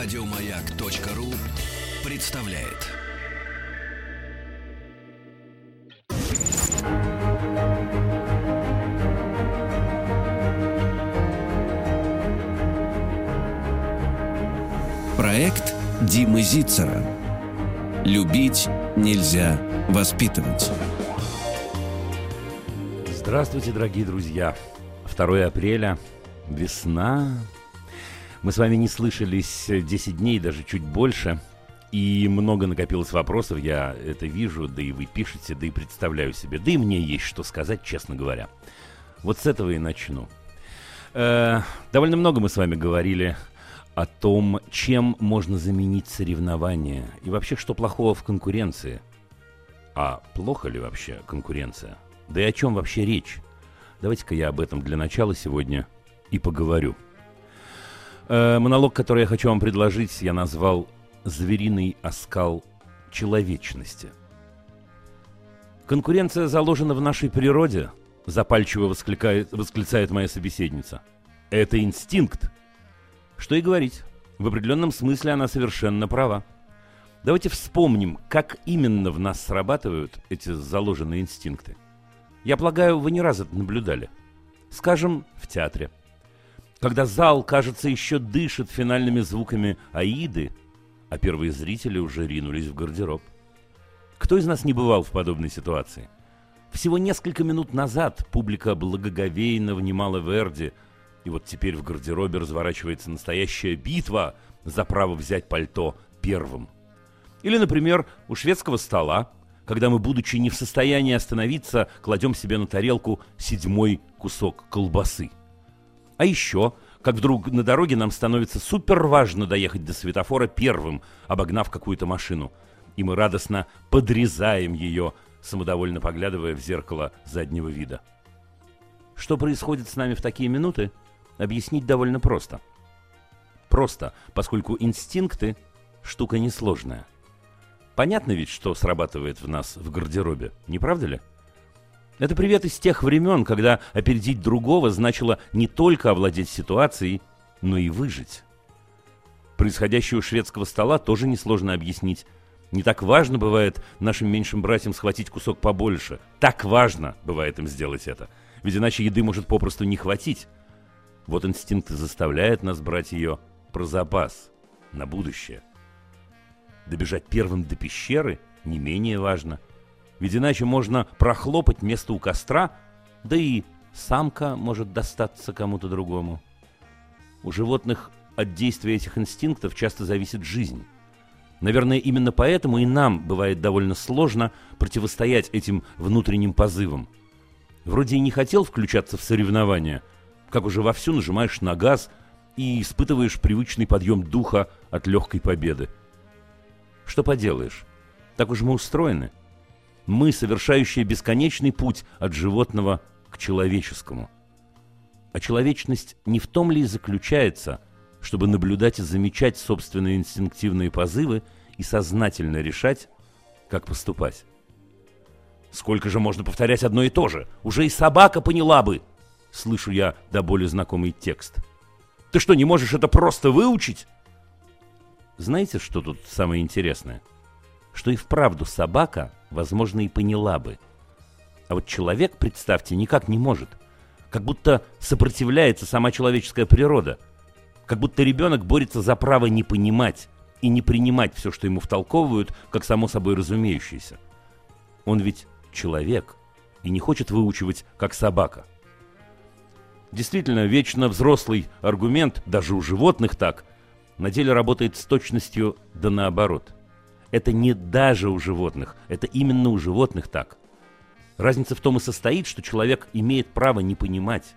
Радиомаяк.ру представляет. Проект Димы Зицера. Любить нельзя воспитывать. Здравствуйте, дорогие друзья. 2 апреля, весна. Мы с вами не слышались 10 дней, даже чуть больше. И много накопилось вопросов, я это вижу, да и вы пишете, да и представляю себе. Да и мне есть что сказать, честно говоря. Вот с этого и начну. Э, довольно много мы с вами говорили о том, чем можно заменить соревнования и вообще, что плохого в конкуренции. А плохо ли вообще конкуренция? Да и о чем вообще речь? Давайте-ка я об этом для начала сегодня и поговорю. Э, монолог, который я хочу вам предложить, я назвал «Звериный оскал человечности». Конкуренция заложена в нашей природе, запальчиво восклицает, восклицает моя собеседница. Это инстинкт. Что и говорить, в определенном смысле она совершенно права. Давайте вспомним, как именно в нас срабатывают эти заложенные инстинкты – я полагаю, вы не раз это наблюдали. Скажем, в театре. Когда зал, кажется, еще дышит финальными звуками «Аиды», а первые зрители уже ринулись в гардероб. Кто из нас не бывал в подобной ситуации? Всего несколько минут назад публика благоговейно внимала Верди, и вот теперь в гардеробе разворачивается настоящая битва за право взять пальто первым. Или, например, у шведского стола когда мы, будучи не в состоянии остановиться, кладем себе на тарелку седьмой кусок колбасы. А еще, как вдруг на дороге нам становится супер важно доехать до светофора первым, обогнав какую-то машину. И мы радостно подрезаем ее, самодовольно поглядывая в зеркало заднего вида. Что происходит с нами в такие минуты, объяснить довольно просто. Просто, поскольку инстинкты – штука несложная – Понятно ведь, что срабатывает в нас в гардеробе, не правда ли? Это привет из тех времен, когда опередить другого значило не только овладеть ситуацией, но и выжить. Происходящее у шведского стола тоже несложно объяснить. Не так важно бывает нашим меньшим братьям схватить кусок побольше. Так важно бывает им сделать это. Ведь иначе еды может попросту не хватить. Вот инстинкт заставляет нас брать ее про запас на будущее. Добежать первым до пещеры не менее важно. Ведь иначе можно прохлопать место у костра, да и самка может достаться кому-то другому. У животных от действия этих инстинктов часто зависит жизнь. Наверное, именно поэтому и нам бывает довольно сложно противостоять этим внутренним позывам. Вроде и не хотел включаться в соревнования, как уже вовсю нажимаешь на газ и испытываешь привычный подъем духа от легкой победы. Что поделаешь? Так уж мы устроены. Мы, совершающие бесконечный путь от животного к человеческому. А человечность не в том ли и заключается, чтобы наблюдать и замечать собственные инстинктивные позывы и сознательно решать, как поступать. Сколько же можно повторять одно и то же? Уже и собака поняла бы. Слышу я до боли знакомый текст. Ты что, не можешь это просто выучить? Знаете, что тут самое интересное? Что и вправду собака, возможно, и поняла бы. А вот человек, представьте, никак не может. Как будто сопротивляется сама человеческая природа. Как будто ребенок борется за право не понимать и не принимать все, что ему втолковывают, как само собой разумеющееся. Он ведь человек и не хочет выучивать, как собака. Действительно, вечно взрослый аргумент, даже у животных так – на деле работает с точностью да наоборот. Это не даже у животных, это именно у животных так. Разница в том и состоит, что человек имеет право не понимать.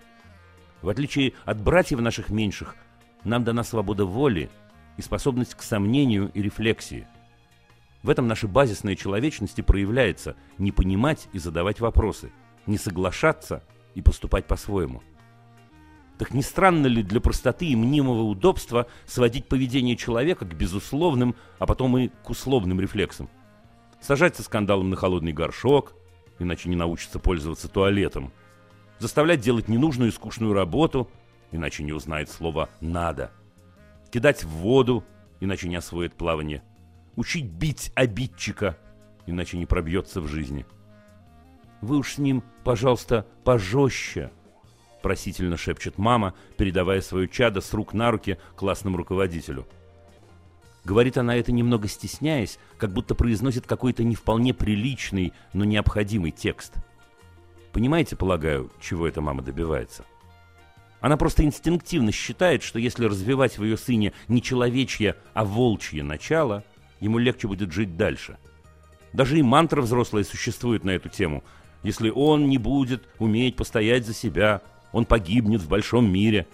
В отличие от братьев наших меньших, нам дана свобода воли и способность к сомнению и рефлексии. В этом наша базисная человечность и проявляется не понимать и задавать вопросы, не соглашаться и поступать по-своему – так не странно ли для простоты и мнимого удобства сводить поведение человека к безусловным, а потом и к условным рефлексам? Сажать со скандалом на холодный горшок, иначе не научится пользоваться туалетом. Заставлять делать ненужную и скучную работу, иначе не узнает слово «надо». Кидать в воду, иначе не освоит плавание. Учить бить обидчика, иначе не пробьется в жизни. Вы уж с ним, пожалуйста, пожестче, просительно шепчет мама, передавая свое чадо с рук на руки классному руководителю. Говорит она это немного стесняясь, как будто произносит какой-то не вполне приличный, но необходимый текст. Понимаете, полагаю, чего эта мама добивается? Она просто инстинктивно считает, что если развивать в ее сыне не человечье, а волчье начало, ему легче будет жить дальше. Даже и мантра взрослая существует на эту тему. Если он не будет уметь постоять за себя, он погибнет в большом мире.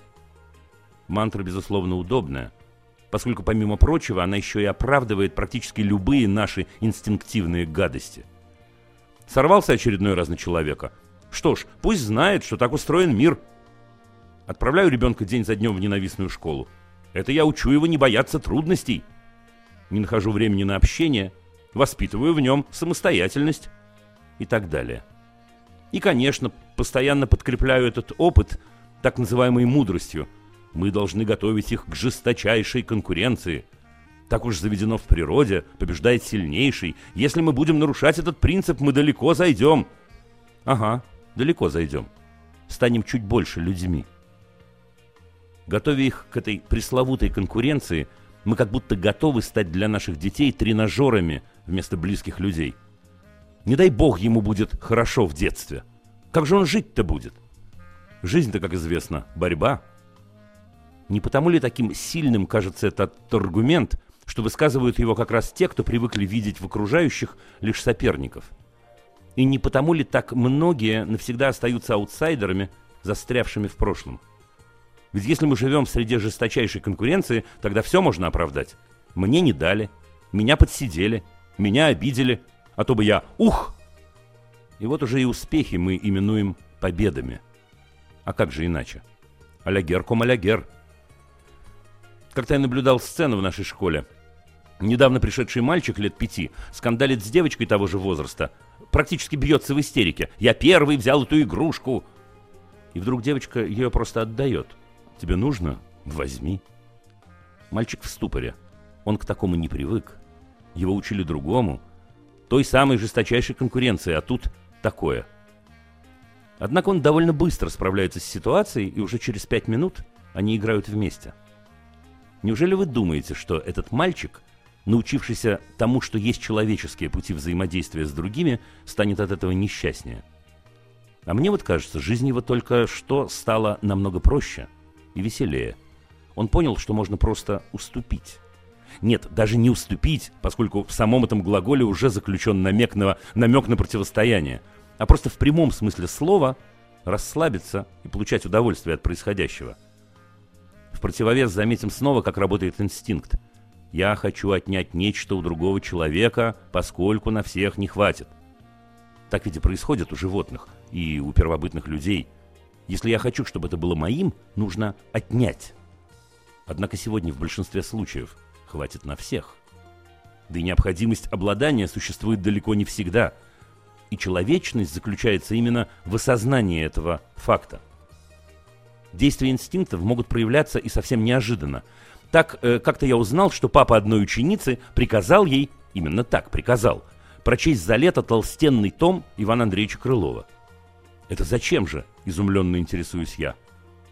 Мантра, безусловно, удобная, поскольку, помимо прочего, она еще и оправдывает практически любые наши инстинктивные гадости. Сорвался очередной раз на человека. Что ж, пусть знает, что так устроен мир – Отправляю ребенка день за днем в ненавистную школу. Это я учу его не бояться трудностей. Не нахожу времени на общение, воспитываю в нем самостоятельность и так далее. И, конечно, постоянно подкрепляю этот опыт так называемой мудростью. Мы должны готовить их к жесточайшей конкуренции. Так уж заведено в природе, побеждает сильнейший. Если мы будем нарушать этот принцип, мы далеко зайдем. Ага, далеко зайдем. Станем чуть больше людьми. Готовя их к этой пресловутой конкуренции, мы как будто готовы стать для наших детей тренажерами вместо близких людей. Не дай бог ему будет хорошо в детстве. Как же он жить-то будет? Жизнь-то, как известно, борьба. Не потому ли таким сильным кажется этот аргумент, что высказывают его как раз те, кто привыкли видеть в окружающих лишь соперников? И не потому ли так многие навсегда остаются аутсайдерами, застрявшими в прошлом? Ведь если мы живем среди жесточайшей конкуренции, тогда все можно оправдать. Мне не дали, меня подсидели, меня обидели, а то бы я «ух!» И вот уже и успехи мы именуем победами. А как же иначе? Алягер ком алягер. Как-то я наблюдал сцену в нашей школе. Недавно пришедший мальчик лет пяти скандалит с девочкой того же возраста, практически бьется в истерике. «Я первый взял эту игрушку!» И вдруг девочка ее просто отдает – Тебе нужно? Возьми. Мальчик в ступоре. Он к такому не привык. Его учили другому. Той самой жесточайшей конкуренции, а тут такое. Однако он довольно быстро справляется с ситуацией, и уже через пять минут они играют вместе. Неужели вы думаете, что этот мальчик, научившийся тому, что есть человеческие пути взаимодействия с другими, станет от этого несчастнее? А мне вот кажется, жизнь его только что стала намного проще – и веселее. Он понял, что можно просто уступить. Нет, даже не уступить, поскольку в самом этом глаголе уже заключен намек на, намек на противостояние, а просто в прямом смысле слова расслабиться и получать удовольствие от происходящего. В противовес заметим снова, как работает инстинкт. Я хочу отнять нечто у другого человека, поскольку на всех не хватит. Так ведь и происходит у животных и у первобытных людей – если я хочу, чтобы это было моим, нужно отнять. Однако сегодня в большинстве случаев хватит на всех. Да и необходимость обладания существует далеко не всегда. И человечность заключается именно в осознании этого факта. Действия инстинктов могут проявляться и совсем неожиданно. Так, э, как-то я узнал, что папа одной ученицы приказал ей, именно так приказал, прочесть за лето толстенный том Ивана Андреевича Крылова – «Это зачем же?» – изумленно интересуюсь я.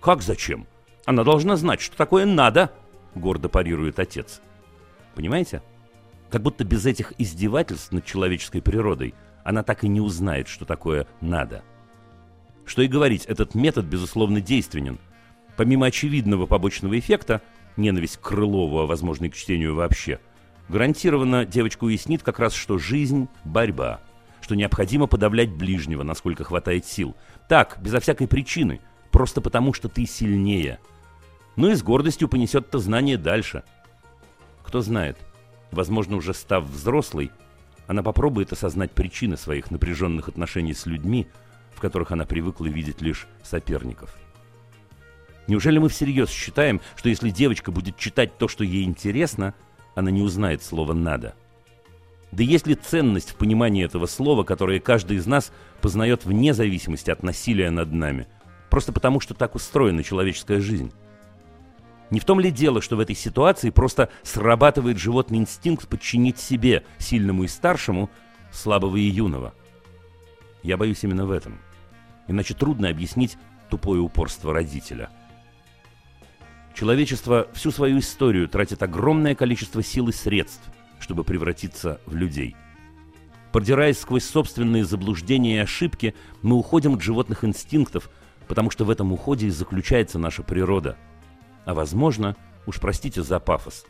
«Как зачем? Она должна знать, что такое надо!» – гордо парирует отец. Понимаете? Как будто без этих издевательств над человеческой природой она так и не узнает, что такое «надо». Что и говорить, этот метод, безусловно, действенен. Помимо очевидного побочного эффекта, ненависть к Крылову, а возможно и к чтению вообще, гарантированно девочка уяснит как раз, что жизнь – борьба – что необходимо подавлять ближнего, насколько хватает сил. Так, безо всякой причины, просто потому, что ты сильнее. Ну и с гордостью понесет это знание дальше. Кто знает, возможно, уже став взрослой, она попробует осознать причины своих напряженных отношений с людьми, в которых она привыкла видеть лишь соперников. Неужели мы всерьез считаем, что если девочка будет читать то, что ей интересно, она не узнает слова «надо»? Да есть ли ценность в понимании этого слова, которое каждый из нас познает вне зависимости от насилия над нами, просто потому что так устроена человеческая жизнь? Не в том ли дело, что в этой ситуации просто срабатывает животный инстинкт подчинить себе, сильному и старшему, слабого и юного? Я боюсь именно в этом. Иначе трудно объяснить тупое упорство родителя. Человечество всю свою историю тратит огромное количество сил и средств, чтобы превратиться в людей. Продираясь сквозь собственные заблуждения и ошибки, мы уходим от животных инстинктов, потому что в этом уходе и заключается наша природа – а возможно, уж простите за пафос,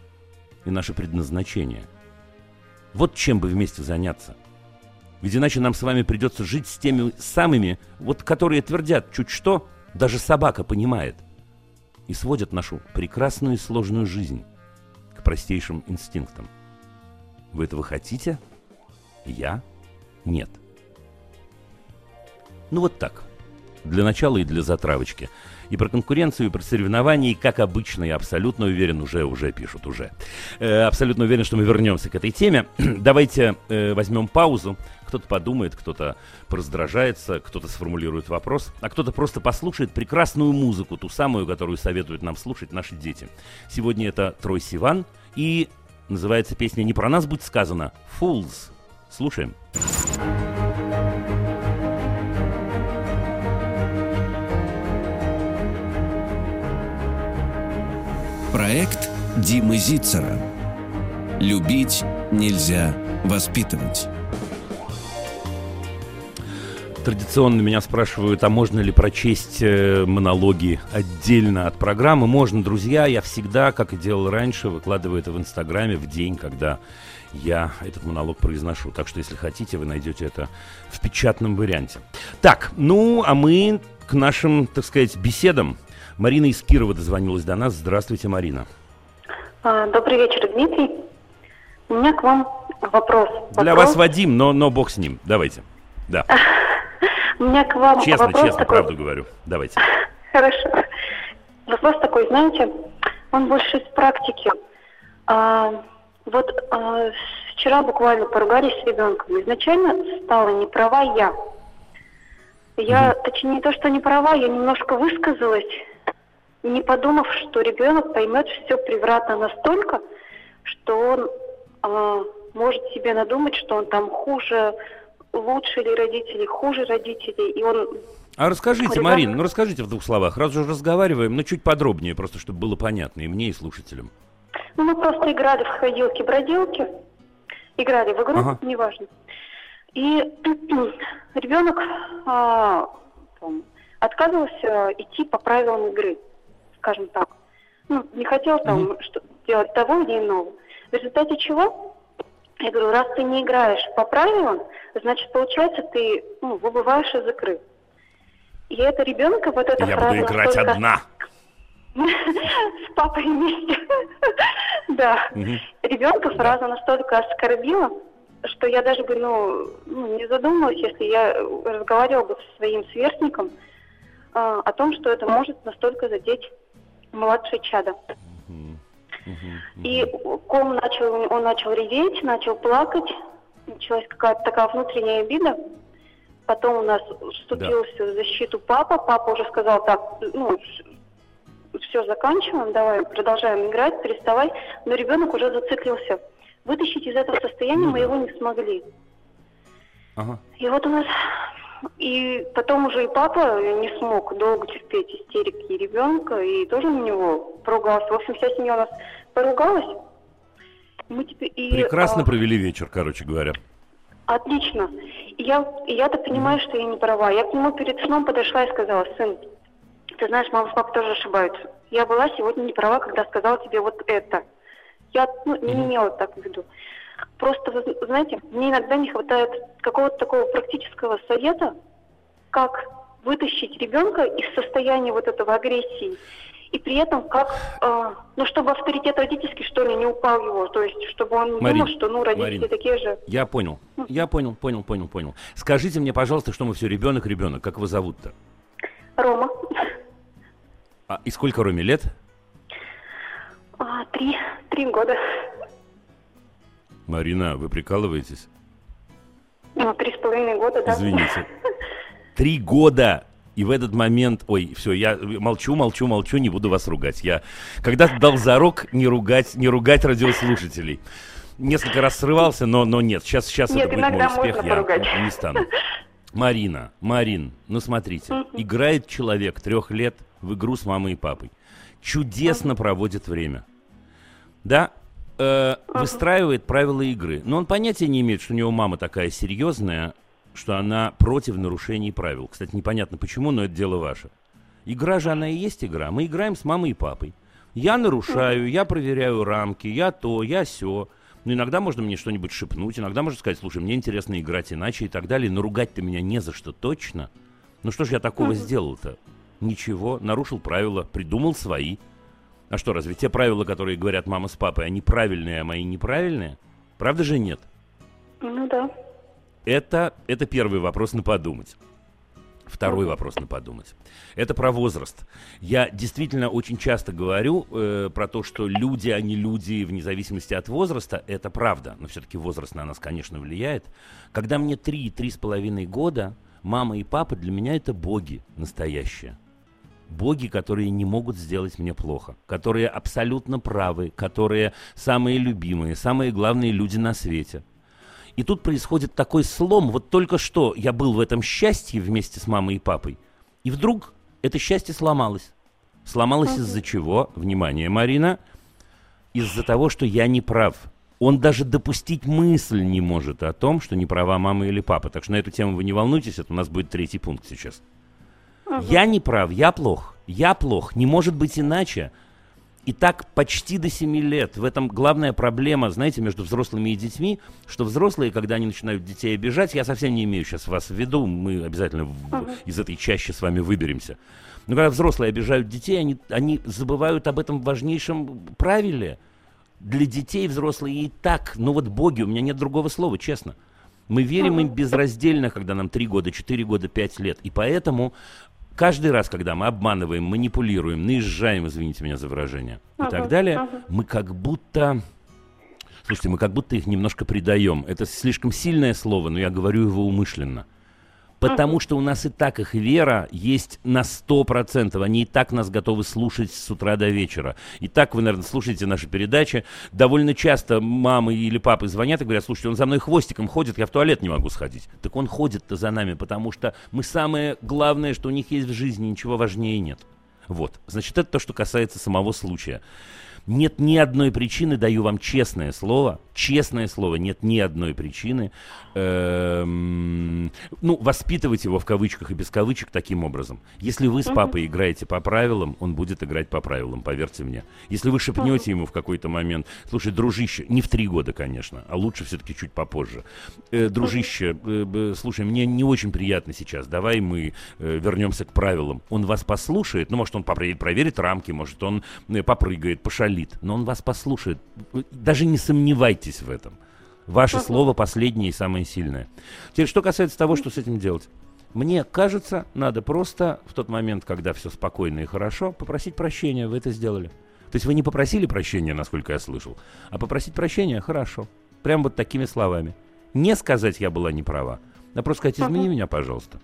и наше предназначение. Вот чем бы вместе заняться. Ведь иначе нам с вами придется жить с теми самыми, вот которые твердят чуть что, даже собака понимает, и сводят нашу прекрасную и сложную жизнь к простейшим инстинктам. Вы этого хотите? Я? Нет. Ну вот так. Для начала и для затравочки – и про конкуренцию, и про соревнования, и, как обычно, я абсолютно уверен, уже, уже пишут, уже. Э, абсолютно уверен, что мы вернемся к этой теме. Давайте э, возьмем паузу. Кто-то подумает, кто-то раздражается, кто-то сформулирует вопрос, а кто-то просто послушает прекрасную музыку, ту самую, которую советуют нам слушать наши дети. Сегодня это Трой Сиван, и называется песня «Не про нас будет сказано» «Fools». Слушаем. Слушаем. Проект Димы Зицера. Любить нельзя воспитывать. Традиционно меня спрашивают, а можно ли прочесть э, монологи отдельно от программы. Можно, друзья. Я всегда, как и делал раньше, выкладываю это в Инстаграме в день, когда я этот монолог произношу. Так что, если хотите, вы найдете это в печатном варианте. Так, ну, а мы к нашим, так сказать, беседам Марина из Кирова дозвонилась до нас. Здравствуйте, Марина. А, добрый вечер, Дмитрий. У меня к вам вопрос. Для вопрос... вас Вадим, но, но бог с ним. Давайте. Да. У меня к вам честно, вопрос честно, такой... правду говорю. Давайте. Хорошо. Вопрос такой, знаете, он больше из практики. А, вот а, вчера буквально поругались с ребенком. Изначально стала не права я. Я, угу. точнее, не то, что не права, я немножко высказалась не подумав, что ребенок поймет все превратно настолько, что он э, может себе надумать, что он там хуже, лучше ли родителей, хуже родителей, и он... А расскажите, ребенок... Марин, ну расскажите в двух словах, раз уже разговариваем, но чуть подробнее, просто чтобы было понятно и мне, и слушателям. Ну, мы просто играли в ходилки-бродилки, играли в игру, ага. неважно. И ребенок а, отказывался идти по правилам игры скажем так. Ну, не хотел там mm-hmm. что, делать того или иного. В результате чего? Я говорю, раз ты не играешь по правилам, значит, получается, ты ну, выбываешь из игры. И это ребенка вот эта Я фраза... буду играть только... одна. С папой вместе. Да. Ребенка фраза настолько оскорбила, что я даже бы, ну, ну, не задумалась, если я разговаривала бы со своим сверстником а, о том, что это может настолько задеть младшее чадо. И ком начал, он начал реветь, начал плакать, началась какая-то такая внутренняя обида. Потом у нас вступился да. в защиту папа. Папа уже сказал, так, ну, все, заканчиваем, давай, продолжаем играть, переставай. Но ребенок уже зациклился. Вытащить из этого состояния ну, мы да. его не смогли. Ага. И вот у нас и потом уже и папа не смог долго терпеть истерики ребенка, и тоже на него поругался. В общем, вся семья у нас поругалась. Мы теперь, и, Прекрасно а, провели вечер, короче говоря. Отлично. И я, и я-то понимаю, что я не права. Я к нему перед сном подошла и сказала, сын, ты знаешь, мама с папой тоже ошибаются. Я была сегодня не права, когда сказала тебе вот это. Я ну, не имела так в виду. Просто, вы знаете, мне иногда не хватает какого-то такого практического совета, как вытащить ребенка из состояния вот этого агрессии. И при этом как, э, ну, чтобы авторитет родительский, что ли, не упал его. То есть, чтобы он не Марин, думал, что, ну, родители Марин, такие же. Я понял. Я понял, понял, понял, понял. Скажите мне, пожалуйста, что мы все ребенок, ребенок. Как его зовут-то? Рома. А, и сколько Роме лет? А, три, три года. Марина, вы прикалываетесь? Ну, три с половиной года, да. Извините. Три года! И в этот момент, ой, все, я молчу, молчу, молчу, не буду вас ругать. Я когда-то дал зарок не ругать, не ругать радиослушателей. Несколько раз срывался, но, но нет, сейчас, сейчас Нет, это будет мой успех, я поругать. не стану. Марина, Марин, ну смотрите, играет человек трех лет в игру с мамой и папой. Чудесно проводит время. Да, э, выстраивает правила игры. Но он понятия не имеет, что у него мама такая серьезная, что она против нарушений правил. Кстати, непонятно почему, но это дело ваше. Игра же она и есть игра. Мы играем с мамой и папой. Я нарушаю, я проверяю рамки, я то, я все. Ну, иногда можно мне что-нибудь шепнуть, иногда можно сказать, слушай, мне интересно играть иначе и так далее, но ругать ты меня не за что точно. Ну что ж я такого сделал-то? Ничего, нарушил правила, придумал свои. А что, разве те правила, которые говорят мама с папой, они правильные, а мои неправильные? Правда же нет? Ну да. Это, это первый вопрос на подумать. Второй вопрос на подумать. Это про возраст. Я действительно очень часто говорю э, про то, что люди, они люди вне зависимости от возраста. Это правда, но все-таки возраст на нас, конечно, влияет. Когда мне 3-3,5 года, мама и папа для меня это боги настоящие. Боги, которые не могут сделать мне плохо, которые абсолютно правы, которые самые любимые, самые главные люди на свете – и тут происходит такой слом. Вот только что я был в этом счастье вместе с мамой и папой. И вдруг это счастье сломалось. Сломалось из-за чего? Внимание, Марина. Из-за того, что я не прав. Он даже допустить мысль не может о том, что не права мама или папа. Так что на эту тему вы не волнуйтесь, это у нас будет третий пункт сейчас. Я не прав, я плох. Я плох. Не может быть иначе. И так почти до 7 лет. В этом главная проблема, знаете, между взрослыми и детьми, что взрослые, когда они начинают детей обижать, я совсем не имею сейчас вас в виду, мы обязательно uh-huh. из этой чаще с вами выберемся. Но когда взрослые обижают детей, они, они забывают об этом важнейшем правиле. Для детей взрослые и так, ну вот боги, у меня нет другого слова, честно. Мы верим им безраздельно, когда нам 3 года, 4 года, 5 лет. И поэтому Каждый раз, когда мы обманываем, манипулируем, наезжаем, извините меня за выражение, uh-huh, и так далее, uh-huh. мы как будто... Слушайте, мы как будто их немножко предаем. Это слишком сильное слово, но я говорю его умышленно. Потому что у нас и так их вера есть на 100%. Они и так нас готовы слушать с утра до вечера. И так вы, наверное, слушаете наши передачи. Довольно часто мамы или папы звонят и говорят, слушайте, он за мной хвостиком ходит, я в туалет не могу сходить. Так он ходит-то за нами, потому что мы самое главное, что у них есть в жизни, ничего важнее нет. Вот. Значит, это то, что касается самого случая. Нет ни одной причины, даю вам честное слово, честное слово, нет ни одной причины, эм, ну, воспитывать его в кавычках и без кавычек таким образом. Если вы с папой играете по правилам, он будет играть по правилам, поверьте мне. Если вы шепнете ему в какой-то момент, слушай, дружище, не в три года, конечно, а лучше все-таки чуть попозже. Э, дружище, э, слушай, мне не очень приятно сейчас, давай мы э, вернемся к правилам. Он вас послушает, ну, может, он проверит рамки, может, он попрыгает, пошалит шалит, но он вас послушает. Даже не сомневайтесь в этом. Ваше слово последнее и самое сильное. Теперь, что касается того, что с этим делать. Мне кажется, надо просто в тот момент, когда все спокойно и хорошо, попросить прощения. Вы это сделали. То есть вы не попросили прощения, насколько я слышал, а попросить прощения хорошо. Прям вот такими словами. Не сказать «я была не права», а просто сказать «измени меня, пожалуйста»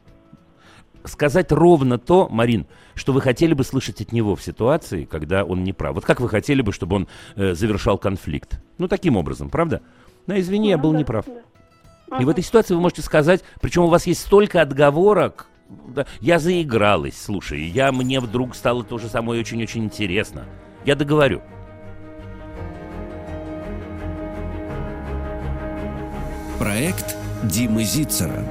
сказать ровно то, Марин, что вы хотели бы слышать от него в ситуации, когда он не прав. Вот как вы хотели бы, чтобы он э, завершал конфликт? Ну, таким образом, правда? Ну, извини, я был неправ. И в этой ситуации вы можете сказать, причем у вас есть столько отговорок, да, я заигралась, слушай, я, мне вдруг стало то же самое очень-очень интересно. Я договорю. Проект Димы Зицера.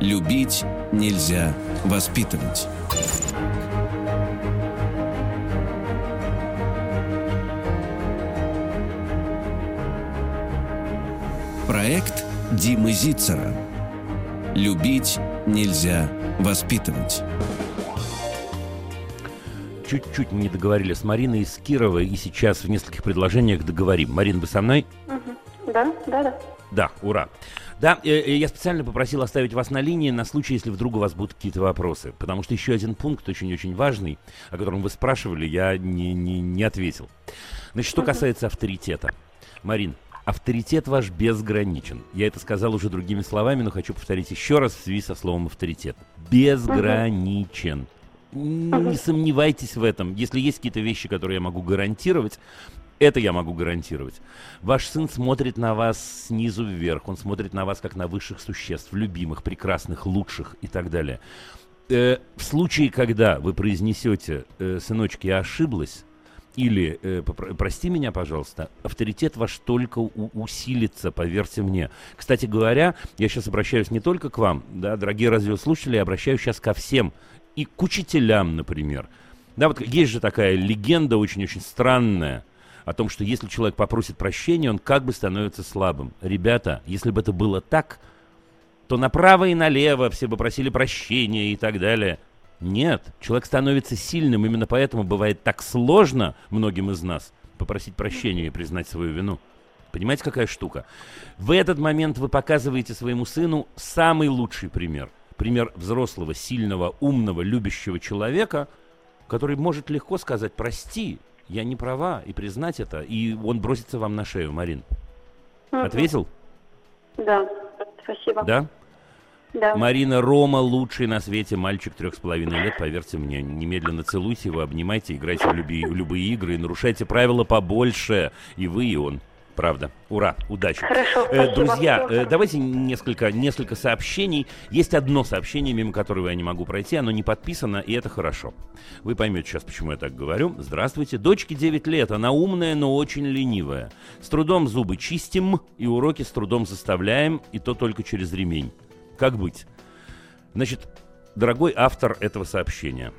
Любить нельзя воспитывать. Проект Димы Зицера. Любить нельзя воспитывать. Чуть-чуть не договорили с Мариной из Кирова, и сейчас в нескольких предложениях договорим. Марин, вы со мной? Угу. Да, да, да. Да, ура. Да, э, э, я специально попросил оставить вас на линии на случай, если вдруг у вас будут какие-то вопросы. Потому что еще один пункт очень-очень важный, о котором вы спрашивали, я не, не, не ответил. Значит, что касается авторитета. Марин, Авторитет ваш безграничен. Я это сказал уже другими словами, но хочу повторить еще раз в связи со словом авторитет. Безграничен. Не сомневайтесь в этом. Если есть какие-то вещи, которые я могу гарантировать, это я могу гарантировать. Ваш сын смотрит на вас снизу вверх, он смотрит на вас как на высших существ, любимых, прекрасных, лучших и так далее. Э, в случае, когда вы произнесете э, «сыночки, я ошиблась», или э, прости меня, пожалуйста, авторитет ваш только у- усилится, поверьте мне. Кстати говоря, я сейчас обращаюсь не только к вам, да, дорогие радиослушатели, я обращаюсь сейчас ко всем и к учителям, например. Да, вот есть же такая легенда очень-очень странная о том, что если человек попросит прощения, он как бы становится слабым. Ребята, если бы это было так, то направо и налево все бы просили прощения и так далее. Нет, человек становится сильным, именно поэтому бывает так сложно многим из нас попросить прощения и признать свою вину. Понимаете, какая штука? В этот момент вы показываете своему сыну самый лучший пример. Пример взрослого, сильного, умного, любящего человека, который может легко сказать «прости, я не права» и признать это, и он бросится вам на шею, Марин. Ответил? Да, спасибо. Да? Да. Марина Рома лучший на свете мальчик трех с половиной лет, поверьте мне. Немедленно целуйте его, обнимайте, играйте в, люби, в любые игры и нарушайте правила побольше. И вы, и он. Правда. Ура, удачи. Хорошо, э, друзья, э, давайте несколько, несколько сообщений. Есть одно сообщение, мимо которого я не могу пройти, оно не подписано, и это хорошо. Вы поймете сейчас, почему я так говорю. Здравствуйте. Дочке 9 лет, она умная, но очень ленивая. С трудом зубы чистим, и уроки с трудом заставляем, и то только через ремень. Как быть? Значит, дорогой автор этого сообщения,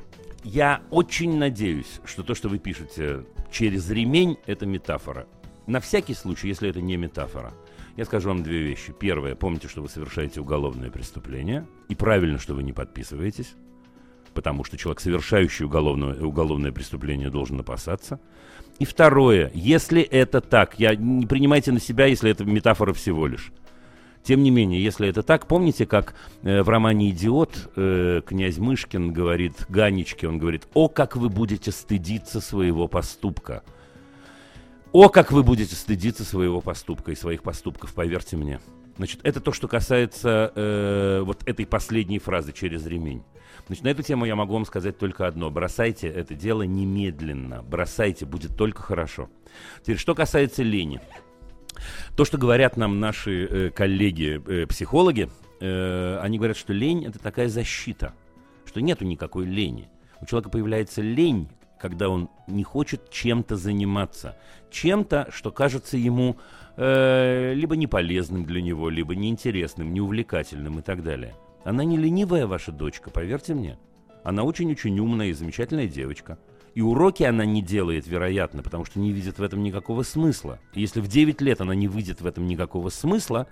я очень надеюсь, что то, что вы пишете через ремень, это метафора. На всякий случай, если это не метафора, я скажу вам две вещи. Первое, помните, что вы совершаете уголовное преступление, и правильно, что вы не подписываетесь, потому что человек, совершающий уголовное, уголовное преступление, должен опасаться. И второе, если это так, я не принимайте на себя, если это метафора всего лишь. Тем не менее, если это так, помните, как э, в романе «Идиот» э, князь Мышкин говорит Ганечке, он говорит, «О, как вы будете стыдиться своего поступка!» О, как вы будете стыдиться своего поступка и своих поступков, поверьте мне. Значит, это то, что касается э, вот этой последней фразы через ремень. Значит, на эту тему я могу вам сказать только одно. Бросайте это дело немедленно. Бросайте, будет только хорошо. Теперь, что касается лени. То, что говорят нам наши э, коллеги-психологи, э, они говорят, что лень – это такая защита, что нету никакой лени. У человека появляется лень, когда он не хочет чем-то заниматься, чем-то, что кажется ему э, либо неполезным для него, либо неинтересным, неувлекательным и так далее. Она не ленивая ваша дочка, поверьте мне. Она очень-очень умная и замечательная девочка. И уроки она не делает, вероятно, потому что не видит в этом никакого смысла. И если в 9 лет она не видит в этом никакого смысла,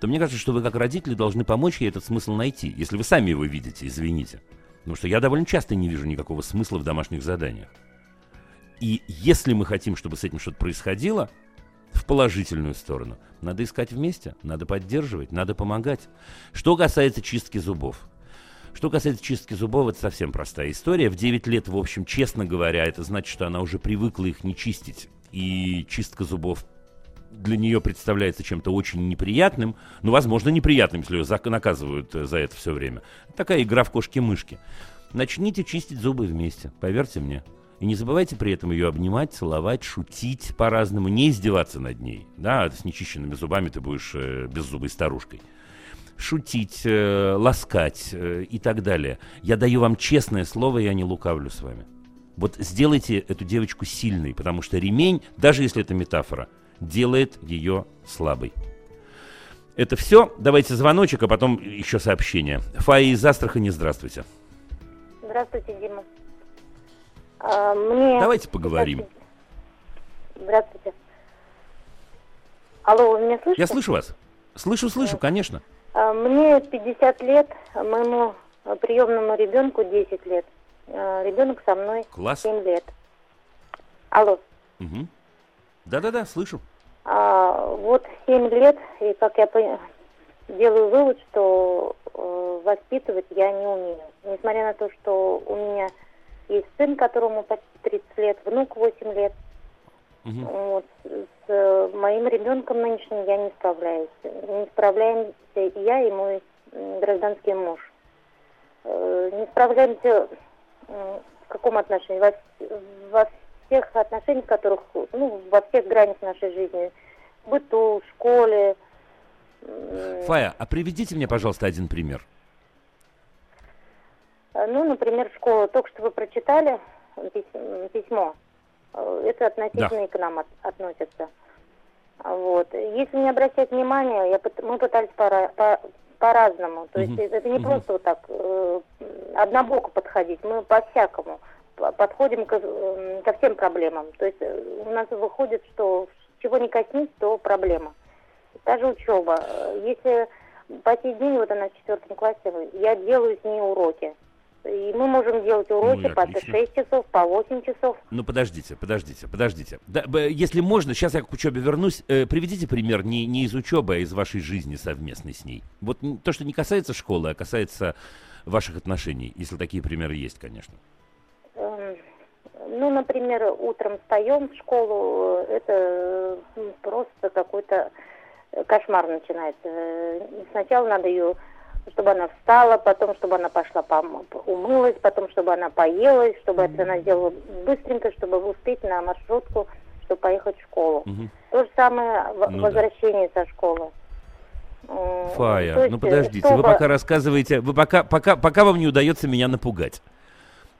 то мне кажется, что вы как родители должны помочь ей этот смысл найти, если вы сами его видите, извините. Потому что я довольно часто не вижу никакого смысла в домашних заданиях. И если мы хотим, чтобы с этим что-то происходило, в положительную сторону, надо искать вместе, надо поддерживать, надо помогать. Что касается чистки зубов. Что касается чистки зубов, это совсем простая история. В 9 лет, в общем, честно говоря, это значит, что она уже привыкла их не чистить. И чистка зубов для нее представляется чем-то очень неприятным, ну, возможно, неприятным, если ее наказывают за это все время. Такая игра в кошки-мышки. Начните чистить зубы вместе, поверьте мне. И не забывайте при этом ее обнимать, целовать, шутить по-разному, не издеваться над ней. Да, с нечищенными зубами ты будешь э, беззубой старушкой. Шутить, э, ласкать э, и так далее. Я даю вам честное слово, я не лукавлю с вами. Вот сделайте эту девочку сильной, потому что ремень, даже если это метафора, делает ее слабой. Это все. Давайте звоночек, а потом еще сообщение. Фаи из Астрахани, здравствуйте. Здравствуйте, Дима. А, мне... Давайте поговорим. Здравствуйте. Алло, вы меня слышите? Я слышу вас. Слышу, слышу, конечно. А, мне 50 лет, моему приемному ребенку 10 лет. А, ребенок со мной Класс. 7 лет. Алло. Угу. Да-да-да, слышу. А, вот 7 лет, и как я делаю вывод, что э, воспитывать я не умею. Несмотря на то, что у меня есть сын, которому почти 30 лет, внук 8 лет. Мгм. Вот, с э, моим ребенком нынешним я не справляюсь. Не справляемся я и мой гражданский муж. Э, не справляемся в каком отношении? Во, во всех отношениях, которых, ну, во всех гранях нашей жизни. Быту, школе. Фая, а приведите мне, пожалуйста, один пример. Э, ну, например, школа. Только что вы прочитали письмо. Э, это относительно да. и к нам от, относится. Вот. Если не обращать внимания, я, мы пытались по, по, по-разному. То есть это не просто вот так э, однобоко подходить. Мы по-всякому подходим ко, э, ко всем проблемам. То есть э, у нас выходит, что чего не коснись, то проблема. Та же учеба. Если по сей день, вот она в четвертом классе, я делаю с ней уроки. И мы можем делать уроки ну, по 6 часов, по 8 часов. Ну, подождите, подождите, подождите. Да, если можно, сейчас я к учебе вернусь. Э, приведите пример не, не из учебы, а из вашей жизни совместной с ней. Вот то, что не касается школы, а касается ваших отношений, если такие примеры есть, конечно. Эм, ну, например, утром встаем в школу, это просто какой-то кошмар начинается. Э, сначала надо ее чтобы она встала, потом, чтобы она пошла умылась, потом, чтобы она поелась, чтобы это она сделала быстренько, чтобы успеть на маршрутку, чтобы поехать в школу. Угу. То же самое ну, возвращение да. со школы. Фая, есть, ну подождите, чтобы... вы пока рассказываете, вы пока, пока, пока вам не удается меня напугать.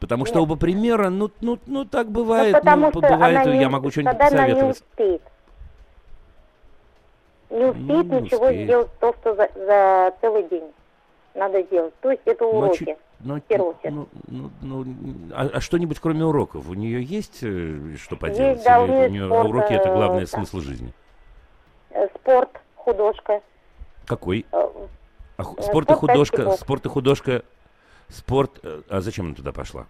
Потому что Нет. оба примера, ну, ну, ну так бывает, ну, потому ну, что бывает, я не, могу что-нибудь посоветовать. Она не успеет. Не успеет ну, не ничего успеет. сделать то, что за, за целый день надо делать. То есть это уроки. Но, но, ну, ну, ну, а, а что-нибудь кроме уроков? У нее есть э, что поделать? Есть, да, у нее, у нее спорт, уроки это главный да. смысл жизни? Э, спорт, художка. Какой? Э, а, спорт, спорт и художка, спорт и художка, спорт. А зачем она туда пошла?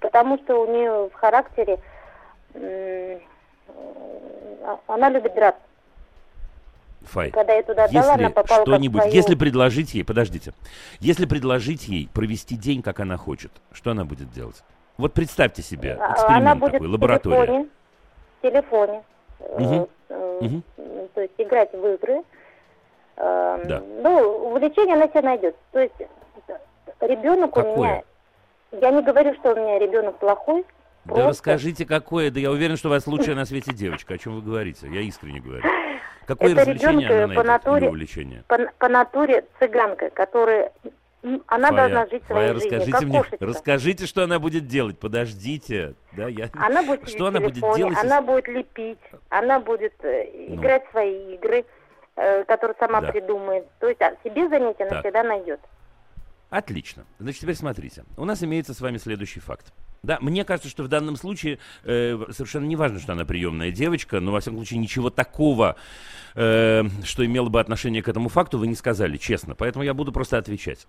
Потому что у нее в характере она любит драться. Фай, Когда я туда если дала, она попала что-нибудь, свою... если предложить ей, подождите, если предложить ей провести день, как она хочет, что она будет делать? Вот представьте себе а, эксперимент она будет такой, лаборатория. В телефоне, в телефоне. Угу. Э, угу. то есть играть в игры. Э, да. Ну, увлечение она себе найдет. То есть ребенок Какое? у меня, я не говорю, что у меня ребенок плохой, Просто... Да расскажите, какое. Да я уверен, что у вас лучшая на свете девочка. О чем вы говорите? Я искренне говорю. Какое это развлечение она найдет? По натуре, увлечение? По, по натуре цыганка, которая она Фая, должна жить своей Фая, жизнью, расскажите мне, кошечка. расскажите, что она будет делать. Подождите, да, я. Она будет что она будет делать? Она будет лепить, она будет э, ну. играть свои игры, э, которые сама да. придумает. То есть а, себе занятие она всегда найдет. Отлично. Значит, теперь смотрите. У нас имеется с вами следующий факт. Да, мне кажется, что в данном случае э, совершенно не важно, что она приемная девочка, но, во всяком случае, ничего такого, э, что имело бы отношение к этому факту, вы не сказали, честно. Поэтому я буду просто отвечать.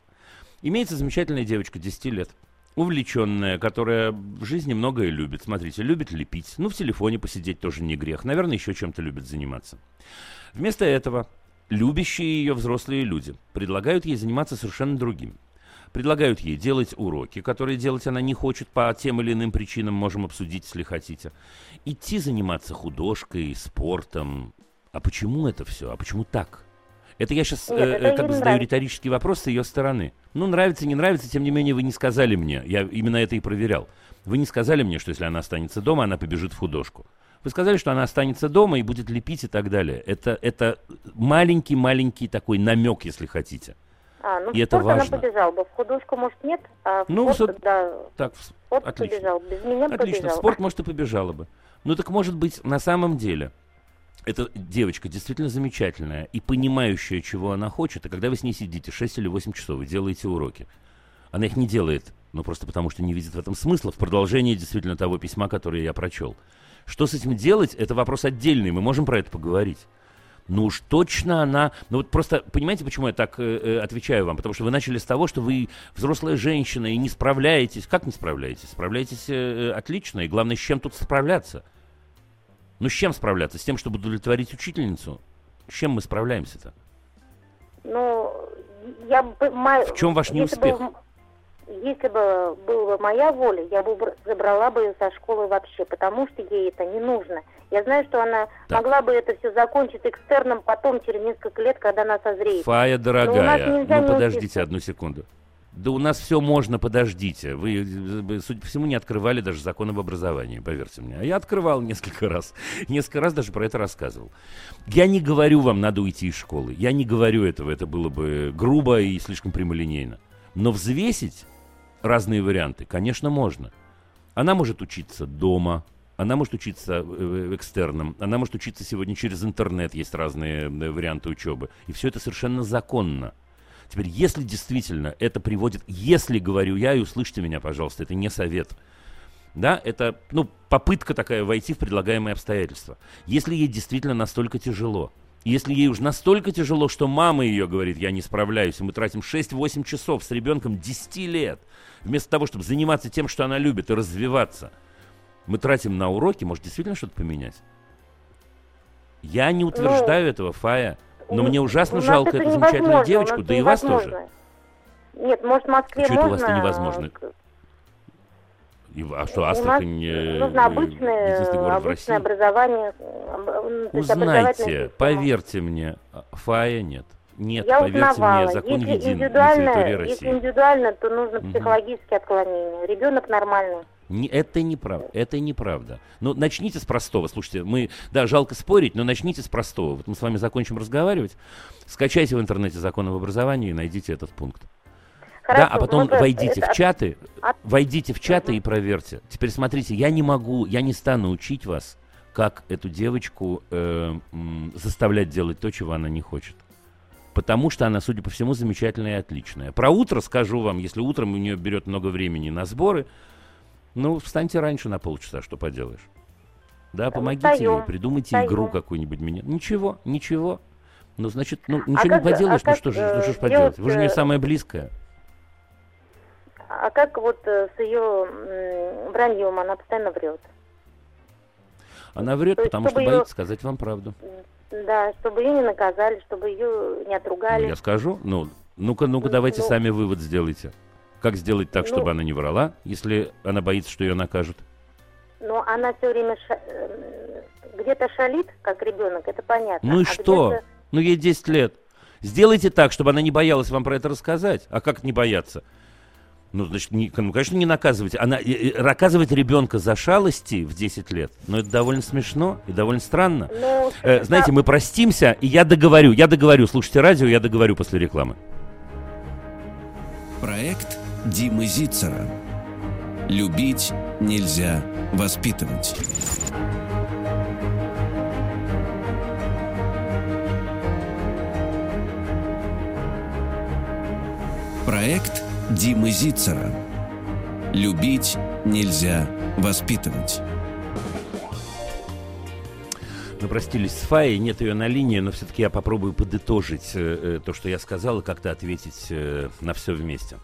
Имеется замечательная девочка, 10 лет, увлеченная, которая в жизни многое любит. Смотрите, любит лепить, ну, в телефоне посидеть тоже не грех, наверное, еще чем-то любит заниматься. Вместо этого любящие ее взрослые люди предлагают ей заниматься совершенно другим предлагают ей делать уроки, которые делать она не хочет по тем или иным причинам, можем обсудить, если хотите. Идти заниматься художкой, спортом. А почему это все? А почему так? Это я сейчас Нет, э, как бы задаю риторический вопрос с ее стороны. Ну, нравится, не нравится, тем не менее, вы не сказали мне. Я именно это и проверял. Вы не сказали мне, что если она останется дома, она побежит в художку. Вы сказали, что она останется дома и будет лепить и так далее. Это, это маленький-маленький такой намек, если хотите. А, ну и это важно. она побежала бы. В художку, может, нет, а в ну, спорт, да, так, в спорт отлично. побежал. Без меня Отлично, побежала. в спорт, может, и побежала бы. Ну, так может быть, на самом деле, эта девочка действительно замечательная и понимающая, чего она хочет, и когда вы с ней сидите 6 или 8 часов и делаете уроки, она их не делает, ну, просто потому что не видит в этом смысла, в продолжении действительно того письма, которое я прочел. Что с этим делать, это вопрос отдельный, мы можем про это поговорить ну уж точно она... Ну вот просто, понимаете, почему я так э, э, отвечаю вам? Потому что вы начали с того, что вы взрослая женщина и не справляетесь. Как не справляетесь? Справляетесь э, отлично, и главное, с чем тут справляться? Ну с чем справляться? С тем, чтобы удовлетворить учительницу? С чем мы справляемся-то? Ну, я... В чем ваш неуспех? Бы, если бы была моя воля, я бы забрала бы ее со школы вообще, потому что ей это не нужно. Я знаю, что она так. могла бы это все закончить экстерном потом, через несколько лет, когда она созреет. Фая, дорогая, ну подождите одну секунду. Да у нас все можно, подождите. Вы, судя по всему, не открывали даже закон об образовании, поверьте мне. А я открывал несколько раз. Несколько раз даже про это рассказывал. Я не говорю вам, надо уйти из школы. Я не говорю этого, это было бы грубо и слишком прямолинейно. Но взвесить разные варианты, конечно, можно. Она может учиться дома, она может учиться в экстерном, она может учиться сегодня через интернет, есть разные э, варианты учебы. И все это совершенно законно. Теперь, если действительно это приводит, если говорю я, и услышьте меня, пожалуйста, это не совет, да, это, ну, попытка такая войти в предлагаемые обстоятельства. Если ей действительно настолько тяжело, если ей уж настолько тяжело, что мама ее говорит, я не справляюсь, и мы тратим 6-8 часов с ребенком 10 лет, вместо того, чтобы заниматься тем, что она любит, и развиваться, мы тратим на уроки, может действительно что-то поменять? Я не утверждаю ну, этого, Фая. Но мне ужасно жалко эту замечательную девочку, да и вас тоже. Нет, может, в Москве Что это у вас-то невозможно? И, а что, Астрахань не нужно обычное, обычное образование. Узнайте, поверьте мне, Фая нет. Нет, Я поверьте узнавала. мне, закон если един на территории России. Если индивидуально, то нужно угу. психологические отклонения. Ребенок нормальный. Не, это неправда. Это неправда. Но ну, начните с простого. Слушайте, мы, да, жалко спорить, но начните с простого. Вот мы с вами закончим разговаривать. Скачайте в интернете закон об образовании и найдите этот пункт. Хорошо, да, а потом вот войдите это... в чаты, от... войдите в чаты угу. и проверьте. Теперь смотрите, я не могу, я не стану учить вас, как эту девочку э, заставлять делать то, чего она не хочет. Потому что она, судя по всему, замечательная и отличная. Про утро скажу вам, если утром у нее берет много времени на сборы, ну, встаньте раньше на полчаса, что поделаешь. Да, помогите Встаю. ей, придумайте Встаю. игру какую-нибудь мне. Ничего, ничего. Ну, значит, ну, а ничего а не как, поделаешь, а ну, что же, ну, что же поделать? Вы же не самая близкая. А как вот э, с ее враньем она постоянно врет? Она врет, потому что ее... боится сказать вам правду. Да, чтобы ее не наказали, чтобы ее не отругали. Ну, я скажу, ну, ну-ка, ну-ка, давайте ну, сами вывод сделайте. Как сделать так, чтобы ну, она не врала, если она боится, что ее накажут? Ну, она все время ша... Э, где-то шалит, как ребенок, это понятно. Ну и а что? Ну, ей 10 лет. Сделайте так, чтобы она не боялась вам про это рассказать. А как не бояться? Ну, значит, не, ну, конечно, не наказывайте. Она, и, и, наказывать ребенка за шалости в 10 лет, но ну, это довольно смешно и довольно странно. Ну, э, знаете, мы простимся, и я договорю, я договорю. Слушайте радио, я договорю после рекламы. Проект Димы Зицера. Любить нельзя воспитывать. Проект Димы Зицера. Любить нельзя воспитывать. Мы простились с Фаей, нет ее на линии, но все-таки я попробую подытожить э, э, то, что я сказал, и как-то ответить э, на все вместе.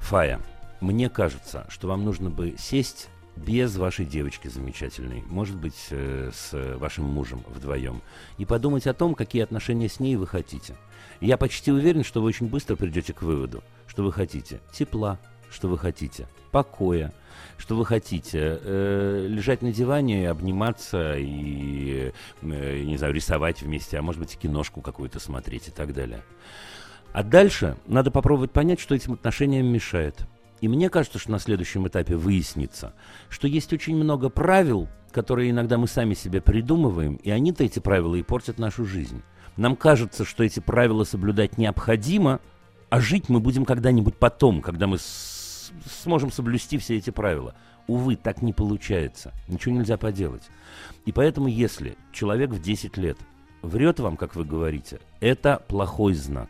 Фая, мне кажется, что вам нужно бы сесть без вашей девочки замечательной, может быть, э, с вашим мужем вдвоем, и подумать о том, какие отношения с ней вы хотите. Я почти уверен, что вы очень быстро придете к выводу, что вы хотите тепла, что вы хотите покоя, что вы хотите э, лежать на диване, обниматься и, э, не знаю, рисовать вместе, а может быть, киношку какую-то смотреть и так далее. А дальше надо попробовать понять, что этим отношениям мешает. И мне кажется, что на следующем этапе выяснится, что есть очень много правил, которые иногда мы сами себе придумываем, и они-то эти правила и портят нашу жизнь. Нам кажется, что эти правила соблюдать необходимо, а жить мы будем когда-нибудь потом, когда мы сможем соблюсти все эти правила. Увы, так не получается. Ничего нельзя поделать. И поэтому, если человек в 10 лет врет вам, как вы говорите, это плохой знак.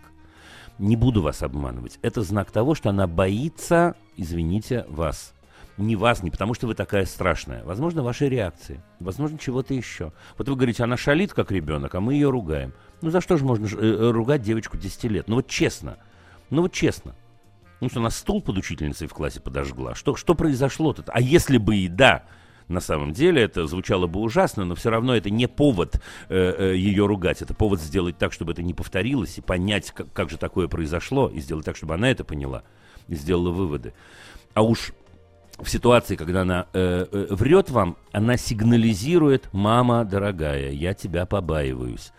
Не буду вас обманывать. Это знак того, что она боится, извините, вас. Не вас, не потому что вы такая страшная. Возможно, ваши реакции. Возможно, чего-то еще. Вот вы говорите, она шалит, как ребенок, а мы ее ругаем. Ну за что же можно э, э, ругать девочку 10 лет? Ну вот честно. Ну вот честно. Ну что, она стул под учительницей в классе подожгла. Что, что произошло-то? А если бы и да, на самом деле это звучало бы ужасно, но все равно это не повод э, э, ее ругать. Это повод сделать так, чтобы это не повторилось, и понять, как, как же такое произошло, и сделать так, чтобы она это поняла. и сделала выводы. А уж в ситуации, когда она э, э, врет вам, она сигнализирует, мама дорогая, я тебя побаиваюсь.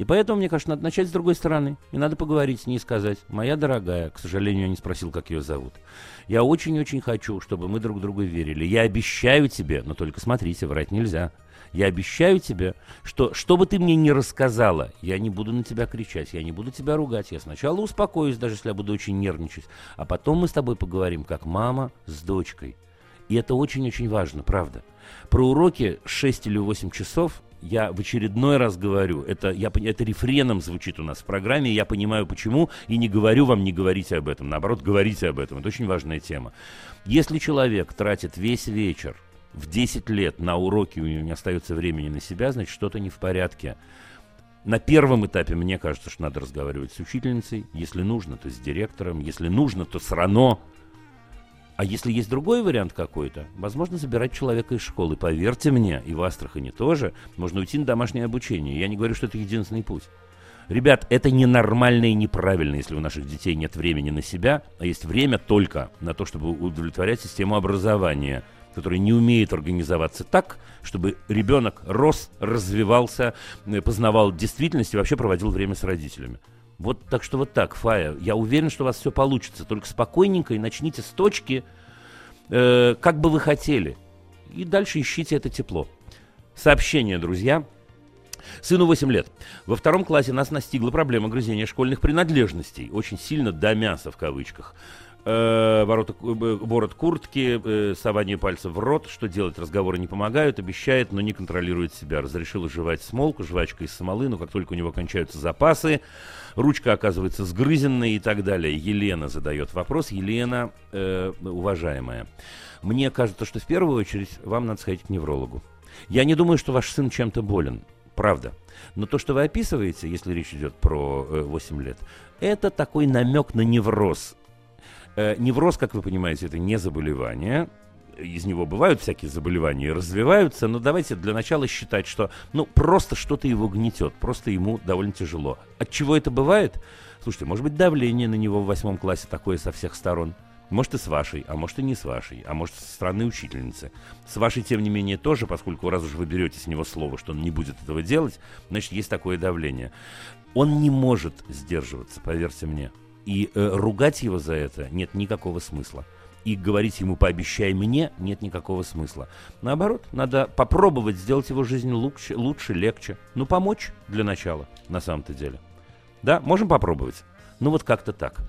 И поэтому, мне кажется, надо начать с другой стороны. И надо поговорить с ней и сказать, моя дорогая, к сожалению, я не спросил, как ее зовут. Я очень-очень хочу, чтобы мы друг другу верили. Я обещаю тебе, но только смотрите, врать нельзя. Я обещаю тебе, что что бы ты мне ни рассказала, я не буду на тебя кричать, я не буду тебя ругать. Я сначала успокоюсь, даже если я буду очень нервничать, а потом мы с тобой поговорим, как мама с дочкой. И это очень-очень важно, правда. Про уроки 6 или 8 часов я в очередной раз говорю, это, я, это рефреном звучит у нас в программе, я понимаю почему, и не говорю вам не говорите об этом, наоборот, говорите об этом, это очень важная тема. Если человек тратит весь вечер в 10 лет на уроки, у него не остается времени на себя, значит, что-то не в порядке. На первом этапе, мне кажется, что надо разговаривать с учительницей. Если нужно, то с директором. Если нужно, то с РАНО. А если есть другой вариант какой-то, возможно, забирать человека из школы. Поверьте мне, и в Астрахани тоже, можно уйти на домашнее обучение. Я не говорю, что это единственный путь. Ребят, это ненормально и неправильно, если у наших детей нет времени на себя, а есть время только на то, чтобы удовлетворять систему образования – который не умеет организоваться так, чтобы ребенок рос, развивался, э, познавал действительность и вообще проводил время с родителями. Вот так что вот так, Фая. Я уверен, что у вас все получится. Только спокойненько и начните с точки, э, как бы вы хотели. И дальше ищите это тепло. Сообщение, друзья. Сыну 8 лет. Во втором классе нас настигла проблема грызения школьных принадлежностей. Очень сильно до мяса в кавычках э, ворота, э, ворот куртки, э, сование пальцев в рот. Что делать? Разговоры не помогают, обещает, но не контролирует себя. Разрешил жевать смолку, жвачка из смолы, но как только у него кончаются запасы, ручка оказывается сгрызенной и так далее. Елена задает вопрос. Елена, э, уважаемая, мне кажется, что в первую очередь вам надо сходить к неврологу. Я не думаю, что ваш сын чем-то болен. Правда. Но то, что вы описываете, если речь идет про э, 8 лет, это такой намек на невроз. Э, невроз, как вы понимаете, это не заболевание. Из него бывают всякие заболевания и развиваются, но давайте для начала считать, что ну просто что-то его гнетет, просто ему довольно тяжело. От чего это бывает? Слушайте, может быть давление на него в восьмом классе такое со всех сторон. Может и с вашей, а может и не с вашей, а может со стороны учительницы. С вашей, тем не менее, тоже, поскольку раз уж вы берете с него слово, что он не будет этого делать, значит, есть такое давление. Он не может сдерживаться, поверьте мне. И э, ругать его за это нет никакого смысла. И говорить ему «пообещай мне» нет никакого смысла. Наоборот, надо попробовать сделать его жизнь лучше, лучше легче. Ну, помочь для начала, на самом-то деле. Да, можем попробовать. Ну, вот как-то так.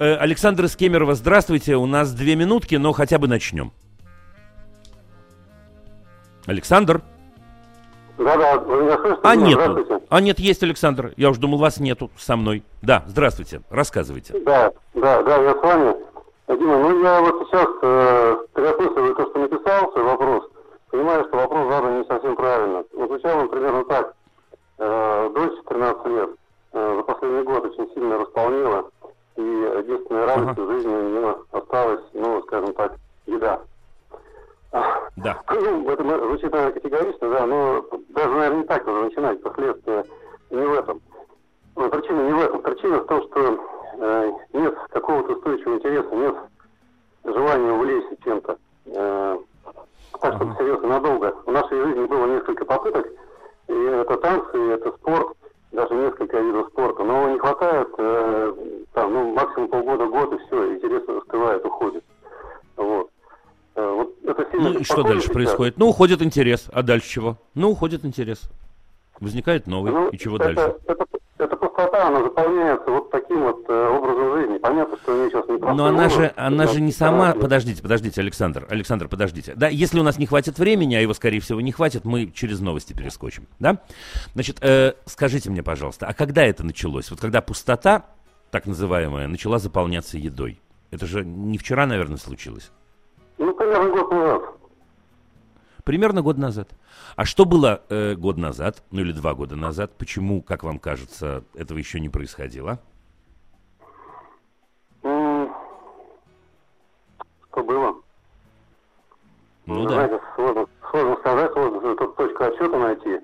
Э, Александр из Кемерово, здравствуйте. У нас две минутки, но хотя бы начнем. Александр? Да-да, вы меня слышите? А нету. А нет, есть Александр. Я уже думал, вас нету со мной. Да, здравствуйте. Рассказывайте. Да, да, да, я с вами. Дима, ну я вот сейчас э, переосмысливаю то, что написал, свой вопрос. Понимаю, что вопрос задан не совсем правильно. Вот звучал он примерно так. Э, дочь 13 лет э, за последний год очень сильно располнела. И единственная радость ага. в жизни у нее осталась, ну, скажем так, еда. Да. Ну, это звучит, наверное, категорично, да, но даже, наверное, не так нужно начинать, последствия не в этом. Но причина не в этом. Причина в том, что э, нет какого-то устойчивого интереса, нет желания увлечься чем-то. Э, так, чтобы серьезно, надолго. В нашей жизни было несколько попыток, и это танцы, и это спорт, даже несколько видов спорта, но не хватает, э, там, ну, максимум полгода, год, и все, интерес остывает, уходит. Вот. Э, вот это сильно ну и что дальше сейчас. Происходит? Ну, уходит интерес. А дальше чего? Ну, уходит интерес. Возникает новый. Ну, и чего это, дальше? Это, эта пустота, она заполняется вот таким вот э, образом жизни. Понятно, что у нее сейчас не Но она же, она же не сама... Подождите, подождите, Александр. Александр, подождите. Да, если у нас не хватит времени, а его, скорее всего, не хватит, мы через новости перескочим. Да? Значит, э, скажите мне, пожалуйста, а когда это началось? Вот когда пустота, так называемая, начала заполняться едой? Это же не вчера, наверное, случилось. Ну, примерно год назад. Примерно год назад. А что было э, год назад, ну или два года назад? Почему, как вам кажется, этого еще не происходило? Что было? Ну, ну да. сложно, сложно сказать, сложно тут точку отсчета найти.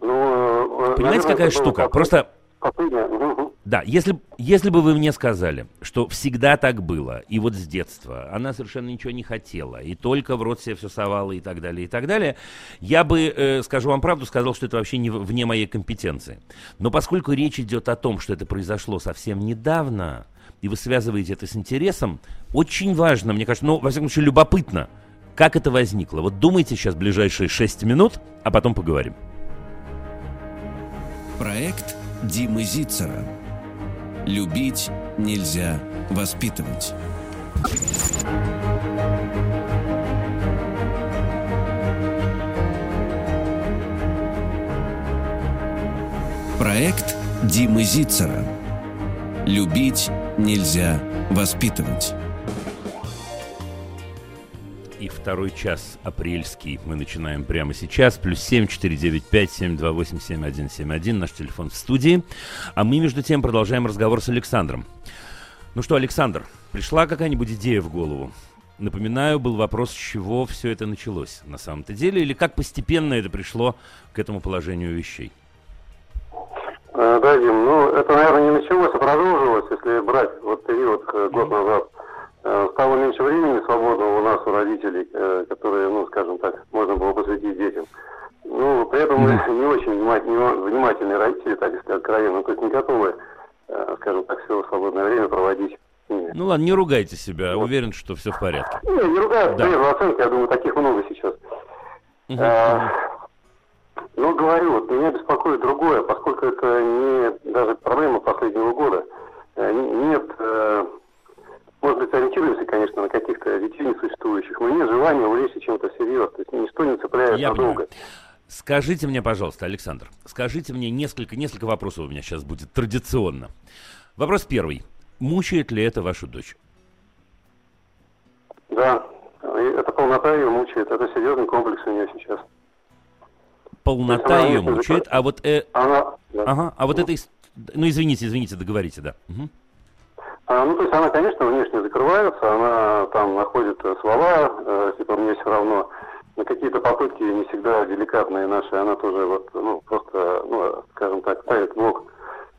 Ну, Понимаете, какая штука? Просто Да, если, если бы вы мне сказали, что всегда так было, и вот с детства она совершенно ничего не хотела, и только в рот себе все совала и так далее, и так далее, я бы, э, скажу вам правду, сказал, что это вообще не вне моей компетенции. Но поскольку речь идет о том, что это произошло совсем недавно, и вы связываете это с интересом, очень важно, мне кажется, ну, во всяком случае, любопытно, как это возникло. Вот думайте сейчас ближайшие 6 минут, а потом поговорим. Проект Димы Зицера. Любить нельзя воспитывать. Проект Димы Зицера. Любить нельзя воспитывать. И второй час апрельский мы начинаем прямо сейчас. Плюс семь четыре девять пять семь два восемь семь один семь один. Наш телефон в студии. А мы, между тем, продолжаем разговор с Александром. Ну что, Александр, пришла какая-нибудь идея в голову? Напоминаю, был вопрос, с чего все это началось на самом-то деле, или как постепенно это пришло к этому положению вещей? Э, да, Дим, ну это, наверное, не началось, а продолжилось, если брать вот период год назад. Э, стало меньше времени свободного у нас, у родителей, э, которые, ну, скажем так, можно было посвятить детям. Ну, при этом мы не очень внимательные родители, так если откровенно, то есть не готовы, э, скажем так, все свободное время проводить. Ну ладно, не ругайте себя, вот. уверен, что все в порядке. Не, не ругаю, да. оценки, я думаю, таких много сейчас. Угу. А, ну, говорю, вот меня беспокоит другое, поскольку это не даже проблема последнего года. Нет может быть, ориентируемся, конечно, на каких-то детей несуществующих, но нет желания увлечься чем-то серьезным. То есть ничто не цепляет Я надолго. Понимаю. Скажите мне, пожалуйста, Александр, скажите мне несколько, несколько вопросов у меня сейчас будет традиционно. Вопрос первый. Мучает ли это вашу дочь? Да, это полнота ее мучает. Это серьезный комплекс у нее сейчас. Полнота ее мучает, а вот... Э... Она... Да. Ага, а вот ну. это... Ну, извините, извините, договорите, да. Угу. А, ну, то есть она, конечно, внешне закрывается, она там находит э, слова, э, типа мне все равно, на какие-то попытки не всегда деликатные наши, она тоже вот, ну, просто, ну, скажем так, ставит блок.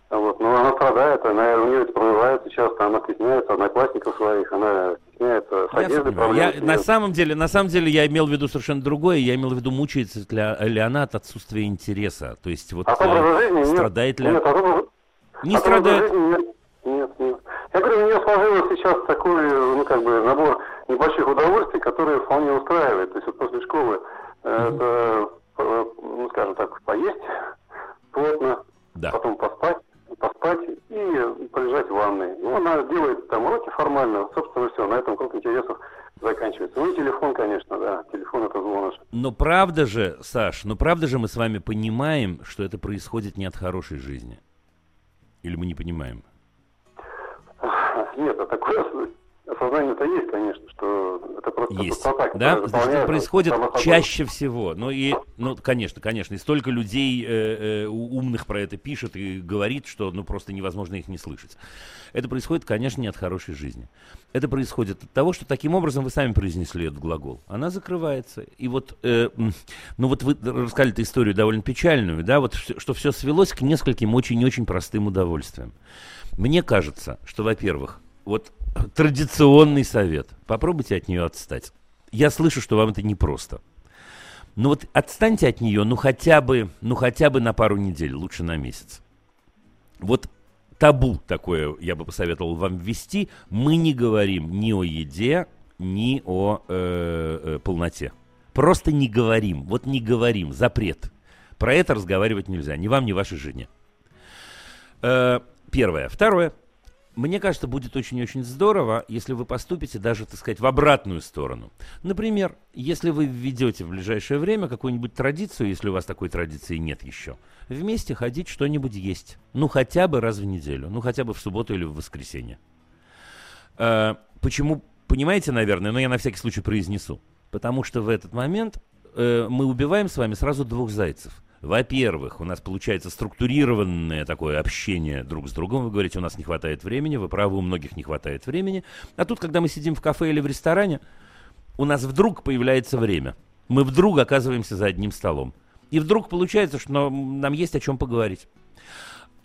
Вот, но она страдает, она, у нее это прорывается часто, она стесняется одноклассников своих, она стесняется с одеждой. Я, на самом деле, на самом деле я имел в виду совершенно другое, я имел в виду, мучается ли она от отсутствия интереса, то есть вот а э, жизни страдает нет, ли... Нет, а не а страдает. Нет, нет. Я говорю, у нее сложилось сейчас такой, ну, как бы, набор небольших удовольствий, которые вполне устраивает. То есть вот после школы mm-hmm. это, э, ну, скажем так, поесть плотно, да. потом поспать, поспать и полежать в ванной. Ну, она делает там уроки формально, собственно, все, на этом круг интересов заканчивается. Ну и телефон, конечно, да, телефон это зло наше. Но правда же, Саш, но правда же мы с вами понимаем, что это происходит не от хорошей жизни? Или мы не понимаем? Нет, а такое осознание-то есть, конечно, что это просто есть. пустота, да? Значит, это происходит чаще всего. Ну и, ну, конечно, конечно, и столько людей э, э, умных про это пишет и говорит, что ну просто невозможно их не слышать. Это происходит, конечно, не от хорошей жизни. Это происходит от того, что таким образом вы сами произнесли этот глагол. Она закрывается. И вот, э, ну вот вы рассказали эту историю довольно печальную, да, вот что все свелось к нескольким очень-очень простым удовольствиям. Мне кажется, что, во-первых, вот традиционный совет. Попробуйте от нее отстать. Я слышу, что вам это непросто. Но вот отстаньте от нее, ну хотя бы, ну хотя бы на пару недель, лучше на месяц. Вот табу такое я бы посоветовал вам ввести. Мы не говорим ни о еде, ни о э, э, полноте. Просто не говорим. Вот не говорим. Запрет. Про это разговаривать нельзя. Ни вам, ни вашей жене. Э, первое. Второе. Мне кажется, будет очень-очень здорово, если вы поступите даже, так сказать, в обратную сторону. Например, если вы введете в ближайшее время какую-нибудь традицию, если у вас такой традиции нет еще, вместе ходить что-нибудь есть. Ну, хотя бы раз в неделю. Ну, хотя бы в субботу или в воскресенье. Э, почему, понимаете, наверное, но я на всякий случай произнесу. Потому что в этот момент э, мы убиваем с вами сразу двух зайцев – во-первых, у нас получается структурированное такое общение друг с другом. Вы говорите, у нас не хватает времени, вы правы, у многих не хватает времени. А тут, когда мы сидим в кафе или в ресторане, у нас вдруг появляется время. Мы вдруг оказываемся за одним столом. И вдруг получается, что нам есть о чем поговорить.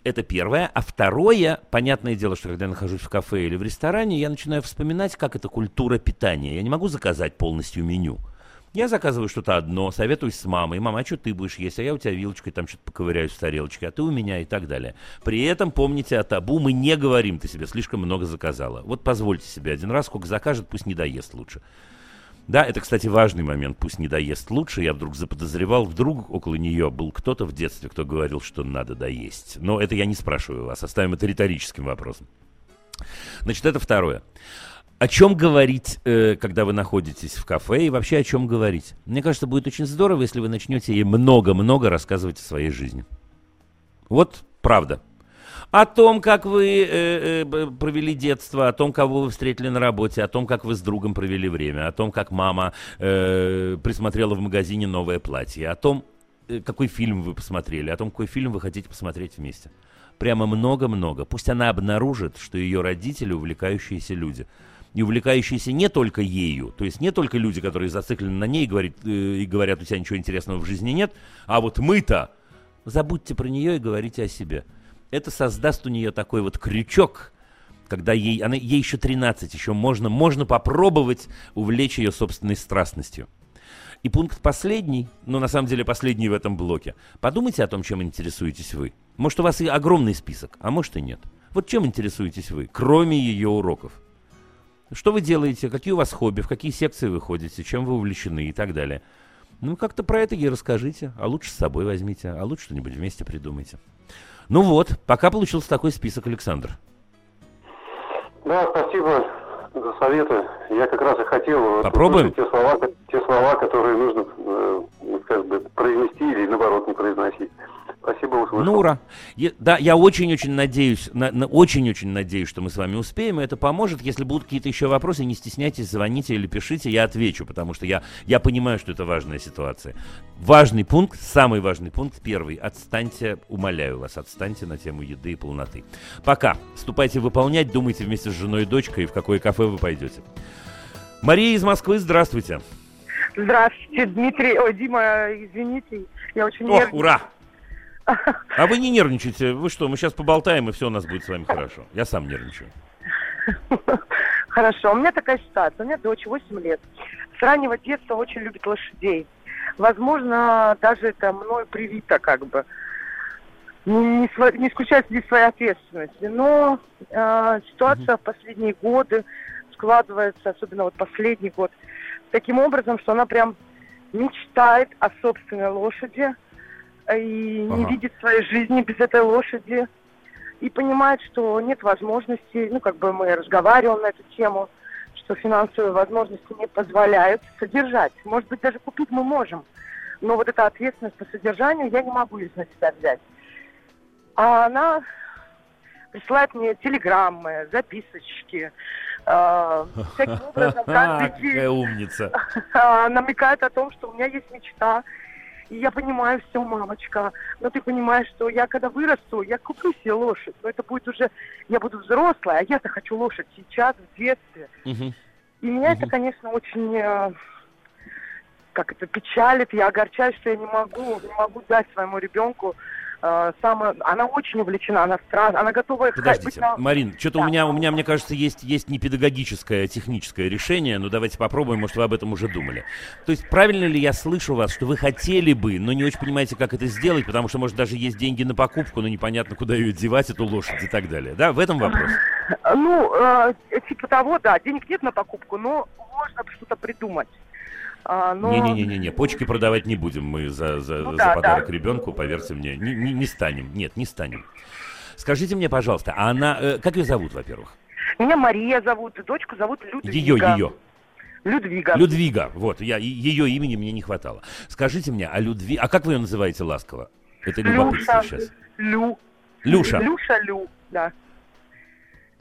Это первое. А второе, понятное дело, что когда я нахожусь в кафе или в ресторане, я начинаю вспоминать, как это культура питания. Я не могу заказать полностью меню. Я заказываю что-то одно, советуюсь с мамой. Мама, а что ты будешь есть? А я у тебя вилочкой там что-то поковыряюсь в тарелочке, а ты у меня и так далее. При этом помните о табу, мы не говорим, ты себе слишком много заказала. Вот позвольте себе один раз, сколько закажет, пусть не доест лучше. Да, это, кстати, важный момент, пусть не доест лучше. Я вдруг заподозревал, вдруг около нее был кто-то в детстве, кто говорил, что надо доесть. Но это я не спрашиваю вас, оставим это риторическим вопросом. Значит, это второе. О чем говорить, э, когда вы находитесь в кафе, и вообще о чем говорить? Мне кажется, будет очень здорово, если вы начнете ей много-много рассказывать о своей жизни. Вот правда. О том, как вы э, э, провели детство, о том, кого вы встретили на работе, о том, как вы с другом провели время, о том, как мама присмотрела в магазине новое платье, о том, какой фильм вы посмотрели, о том, какой фильм вы хотите посмотреть вместе. Прямо много-много. Пусть она обнаружит, что ее родители увлекающиеся люди – и увлекающиеся не только ею, то есть не только люди, которые зациклены на ней и, говорит, э, и говорят, у тебя ничего интересного в жизни нет, а вот мы-то, забудьте про нее и говорите о себе. Это создаст у нее такой вот крючок, когда ей, она, ей еще 13, еще можно, можно попробовать увлечь ее собственной страстностью. И пункт последний, но на самом деле последний в этом блоке. Подумайте о том, чем интересуетесь вы. Может, у вас и огромный список, а может и нет. Вот чем интересуетесь вы, кроме ее уроков? Что вы делаете, какие у вас хобби, в какие секции вы ходите, чем вы увлечены? И так далее. Ну, как-то про это ей расскажите, а лучше с собой возьмите, а лучше что-нибудь вместе придумайте. Ну вот, пока получился такой список, Александр. Да, спасибо за советы. Я как раз и хотел Попробуем? те слова, те слова, которые нужно э, как бы произнести или наоборот не произносить. Спасибо, услышал. Ну, ура. Я, да, я очень-очень надеюсь, на, на, очень-очень надеюсь, что мы с вами успеем, и это поможет. Если будут какие-то еще вопросы, не стесняйтесь, звоните или пишите, я отвечу, потому что я, я понимаю, что это важная ситуация. Важный пункт, самый важный пункт, первый. Отстаньте, умоляю вас, отстаньте на тему еды и полноты. Пока. Вступайте выполнять, думайте вместе с женой и дочкой, в какое кафе вы пойдете. Мария из Москвы, здравствуйте. Здравствуйте, Дмитрий. Ой, Дима, извините, я очень О, ура! А вы не нервничайте. Вы что, мы сейчас поболтаем, и все у нас будет с вами хорошо. Я сам нервничаю. Хорошо. У меня такая ситуация. У меня дочь 8 лет. С раннего детства очень любит лошадей. Возможно, даже это мной привито как бы. Не, не, не исключая здесь своей ответственности. Но э, ситуация в последние годы складывается, особенно вот последний год, таким образом, что она прям мечтает о собственной лошади, и ага. не видит своей жизни без этой лошади, и понимает, что нет возможности, ну, как бы мы разговариваем на эту тему, что финансовые возможности не позволяют содержать. Может быть, даже купить мы можем, но вот эта ответственность по содержанию я не могу из на себя взять. А она присылает мне телеграммы, записочки, э, всяким образом каждый день умница. намекает о том, что у меня есть мечта, и я понимаю все, мамочка. Но ты понимаешь, что я когда вырасту, я куплю себе лошадь. Но это будет уже, я буду взрослая, а я-то хочу лошадь сейчас, в детстве. Угу. И меня угу. это, конечно, очень э, как это печалит, я огорчаюсь, что я не могу, не могу дать своему ребенку э, самое, она очень увлечена, она страшна, она готова... Подождите, на... Марин, что-то да. у меня, у меня, мне кажется, есть, есть не педагогическое, а техническое решение, но давайте попробуем, может, вы об этом уже думали. То есть правильно ли я слышу вас, что вы хотели бы, но не очень понимаете, как это сделать, потому что, может, даже есть деньги на покупку, но непонятно, куда ее девать, эту лошадь и так далее, да? В этом вопрос? Ну, э, типа того, да, денег нет на покупку, но можно что-то придумать. А, но... Не-не-не-не, почки продавать не будем мы за, за, ну, за подарок да. ребенку, поверьте мне. Не, не, не станем, нет, не станем. Скажите мне, пожалуйста, а она, э, как ее зовут, во-первых? Меня Мария зовут, дочку зовут Людвига. Ее, ее. Людвига. Людвига, вот, я, ее имени мне не хватало. Скажите мне, а Людви... А как вы ее называете ласково? Это любопытство Люша. сейчас. Лю. Люша. Люша Лю, да.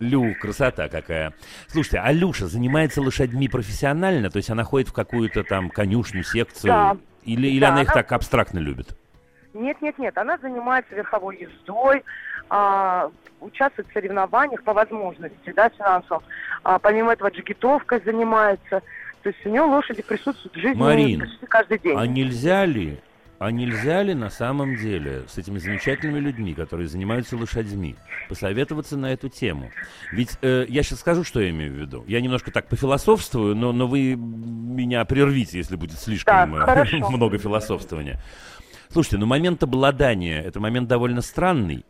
Лю, красота какая. Слушайте, а Люша занимается лошадьми профессионально? То есть она ходит в какую-то там конюшню, секцию? Да. Или, или да, она их она... так абстрактно любит? Нет, нет, нет. Она занимается верховой ездой, а, участвует в соревнованиях по возможности, да, финансово. А, помимо этого джигитовкой занимается. То есть у нее лошади присутствуют в жизни Марин, каждый день. а нельзя ли а нельзя ли на самом деле с этими замечательными людьми, которые занимаются лошадьми, посоветоваться на эту тему? Ведь э, я сейчас скажу, что я имею в виду. Я немножко так пофилософствую, но, но вы меня прервите, если будет слишком так, э, много философствования. Слушайте, ну момент обладания – это момент довольно странный.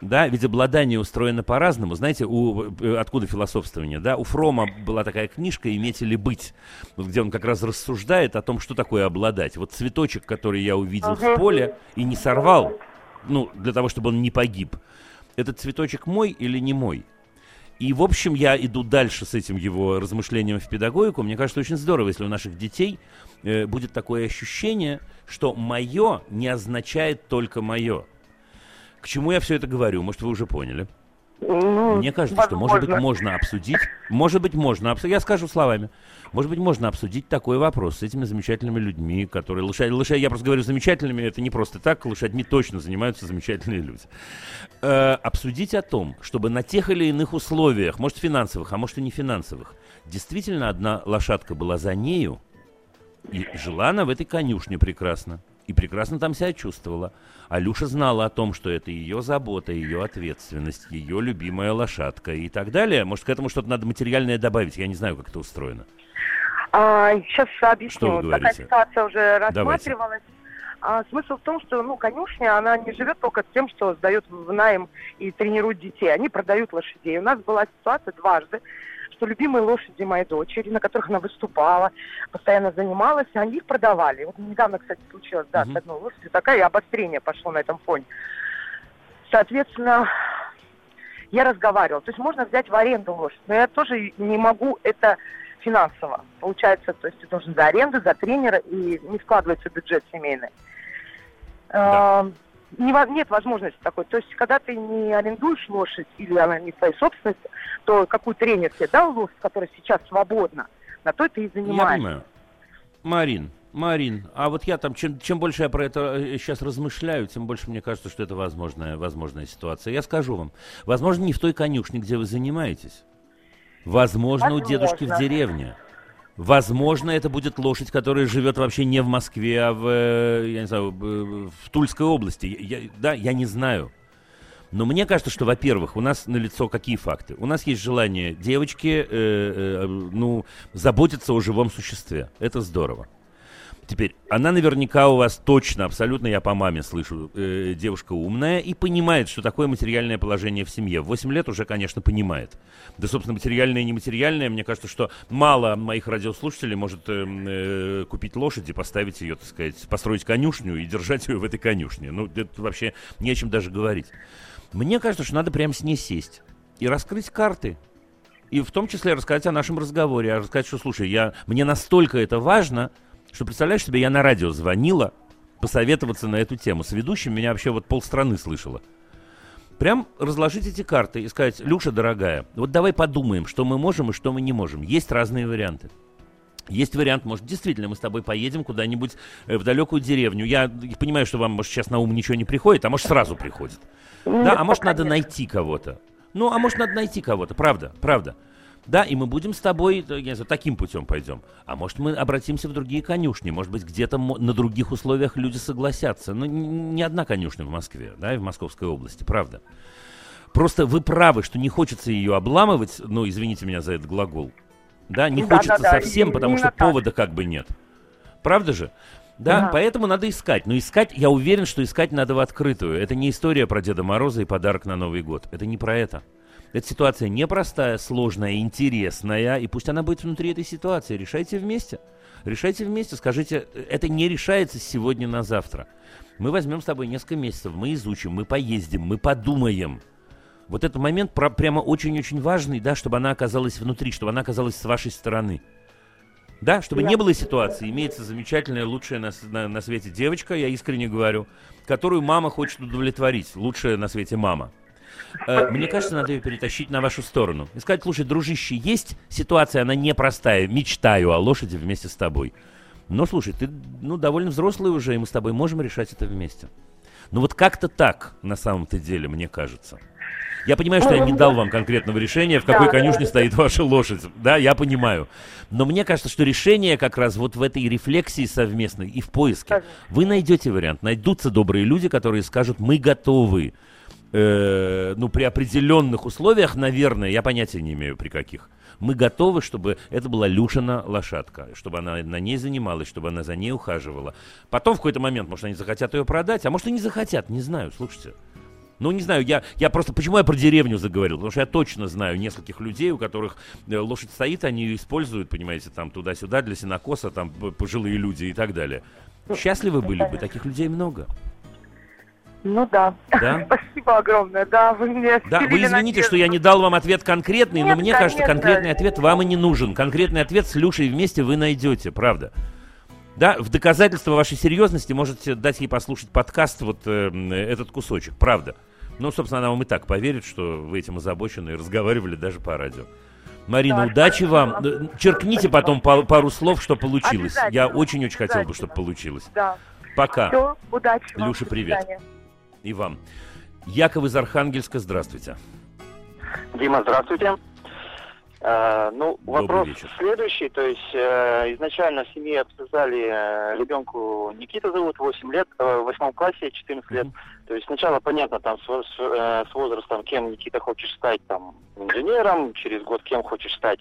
Да, ведь обладание устроено по-разному. Знаете, у, э, откуда философствование? Да? У Фрома была такая книжка «Иметь или быть», где он как раз рассуждает о том, что такое обладать. Вот цветочек, который я увидел uh-huh. в поле и не сорвал, ну, для того, чтобы он не погиб, этот цветочек мой или не мой? И, в общем, я иду дальше с этим его размышлением в педагогику. Мне кажется, очень здорово, если у наших детей э, будет такое ощущение, что мое не означает только мое. К чему я все это говорю? Может, вы уже поняли? Ну, Мне кажется, возможно. что, может быть, можно обсудить, может быть, можно обсудить, я скажу словами, может быть, можно обсудить такой вопрос с этими замечательными людьми, которые лошадь, лошадь, я просто говорю замечательными, это не просто так, лошадьми точно занимаются замечательные люди. Э, обсудить о том, чтобы на тех или иных условиях, может, финансовых, а может и не финансовых, действительно одна лошадка была за нею, и жила она в этой конюшне прекрасно и прекрасно там себя чувствовала. Алюша знала о том, что это ее забота, ее ответственность, ее любимая лошадка и так далее. Может, к этому что-то надо материальное добавить? Я не знаю, как это устроено. А, сейчас объясню. Что вы Такая ситуация уже рассматривалась. А, смысл в том, что ну, конюшня, она не живет только тем, что сдает в найм и тренирует детей. Они продают лошадей. У нас была ситуация дважды, что любимые лошади моей дочери, на которых она выступала, постоянно занималась, они их продавали. Вот недавно, кстати, случилось, да, с одной лошадью такая, и обострение пошло на этом фоне. Соответственно, я разговаривала. То есть можно взять в аренду лошадь, но я тоже не могу это финансово. Получается, то есть ты должен за аренду, за тренера, и не складывается бюджет семейный. Да не, нет возможности такой. То есть, когда ты не арендуешь лошадь или она не твоей собственности, то какую тренер тебе дал лошадь, которая сейчас свободна, на то ты и занимаешься. Я понимаю. Марин, Марин, а вот я там, чем, чем больше я про это сейчас э, размышляю, тем больше мне кажется, что это возможная, возможная ситуация. Я скажу вам, возможно, не в той конюшне, где вы занимаетесь. Возможно, возможно. у дедушки в деревне. Возможно, это будет лошадь, которая живет вообще не в Москве, а в, э, я не знаю, в Тульской области. Я, да, я не знаю. Но мне кажется, что, во-первых, у нас на лицо какие факты? У нас есть желание девочки, э, э, ну, заботиться о живом существе. Это здорово. Теперь, она наверняка у вас точно, абсолютно, я по маме слышу, э, девушка умная и понимает, что такое материальное положение в семье. В 8 лет уже, конечно, понимает. Да, собственно, материальное и нематериальное, мне кажется, что мало моих радиослушателей может э, э, купить лошадь и поставить ее, так сказать, построить конюшню и держать ее в этой конюшне. Ну, это вообще не о чем даже говорить. Мне кажется, что надо прямо с ней сесть и раскрыть карты. И в том числе рассказать о нашем разговоре, а рассказать, что, слушай, я, мне настолько это важно, что, представляешь себе, я на радио звонила посоветоваться на эту тему. С ведущим меня вообще вот полстраны слышала. Прям разложить эти карты и сказать, Люша, дорогая, вот давай подумаем, что мы можем и что мы не можем. Есть разные варианты. Есть вариант, может, действительно мы с тобой поедем куда-нибудь э, в далекую деревню. Я понимаю, что вам, может, сейчас на ум ничего не приходит, а может, сразу приходит. Да, а может, надо найти кого-то. Ну, а может, надо найти кого-то, правда, правда. Да, и мы будем с тобой, э, я не знаю, таким путем пойдем. А может, мы обратимся в другие конюшни. Может быть, где-то на других условиях люди согласятся. Ну, не одна конюшня в Москве, да, и в Московской области, правда. Просто вы правы, что не хочется ее обламывать, ну, извините меня за этот глагол. Да, не да, хочется да, да, совсем, потому что так. повода как бы нет. Правда же? Да, ага. поэтому надо искать. Но искать, я уверен, что искать надо в открытую. Это не история про Деда Мороза и подарок на Новый год. Это не про это. Эта ситуация непростая, сложная, интересная, и пусть она будет внутри этой ситуации. Решайте вместе. Решайте вместе, скажите, это не решается сегодня на завтра. Мы возьмем с тобой несколько месяцев, мы изучим, мы поездим, мы подумаем. Вот этот момент про, прямо очень-очень важный, да, чтобы она оказалась внутри, чтобы она оказалась с вашей стороны. Да, чтобы не было ситуации, имеется замечательная, лучшая на, на, на свете девочка, я искренне говорю, которую мама хочет удовлетворить, лучшая на свете мама. Э, мне кажется, надо ее перетащить на вашу сторону. И сказать, слушай, дружище, есть ситуация, она непростая. Мечтаю о лошади вместе с тобой. Но слушай, ты ну, довольно взрослый уже, и мы с тобой можем решать это вместе. Ну вот как-то так, на самом-то деле, мне кажется. Я понимаю, что я не дал вам конкретного решения, в какой да, конюшне да, стоит ваша лошадь. Да, я понимаю. Но мне кажется, что решение как раз вот в этой рефлексии совместной и в поиске. Вы найдете вариант. Найдутся добрые люди, которые скажут, мы готовы. Э, ну, при определенных условиях, наверное, я понятия не имею, при каких. Мы готовы, чтобы это была Люшина лошадка, чтобы она на ней занималась, чтобы она за ней ухаживала. Потом в какой-то момент, может, они захотят ее продать, а может, и не захотят, не знаю, слушайте. Ну, не знаю, я, я просто... Почему я про деревню заговорил? Потому что я точно знаю нескольких людей, у которых э, лошадь стоит, они ее используют, понимаете, там туда-сюда для сенокоса, там пожилые люди и так далее. Счастливы были бы, таких людей много. Ну да. да. Спасибо огромное. Да, вы мне Да, вы извините, надежду. что я не дал вам ответ конкретный, Нет, но мне конечно, кажется, конкретный ответ вам и не нужен. Конкретный ответ с Люшей вместе вы найдете, правда. Да, в доказательство вашей серьезности можете дать ей послушать подкаст, вот э, этот кусочек, правда. Ну, собственно, она вам и так поверит, что вы этим озабочены и разговаривали даже по радио. Марина, да, удачи вам. Черкните потом пару слов, что получилось. Я очень-очень хотел бы, чтобы получилось. Да. Пока. Все, удачи Люша, привет. И вам. Яков из Архангельска, здравствуйте. Дима, здравствуйте. Э, ну, вопрос следующий. То есть э, изначально в семье обсуждали э, ребенку Никита зовут, 8 лет, э, в восьмом классе, 14 лет. Mm-hmm. То есть сначала понятно там с, с, э, с возрастом, кем Никита хочет стать, там, инженером, через год кем хочешь стать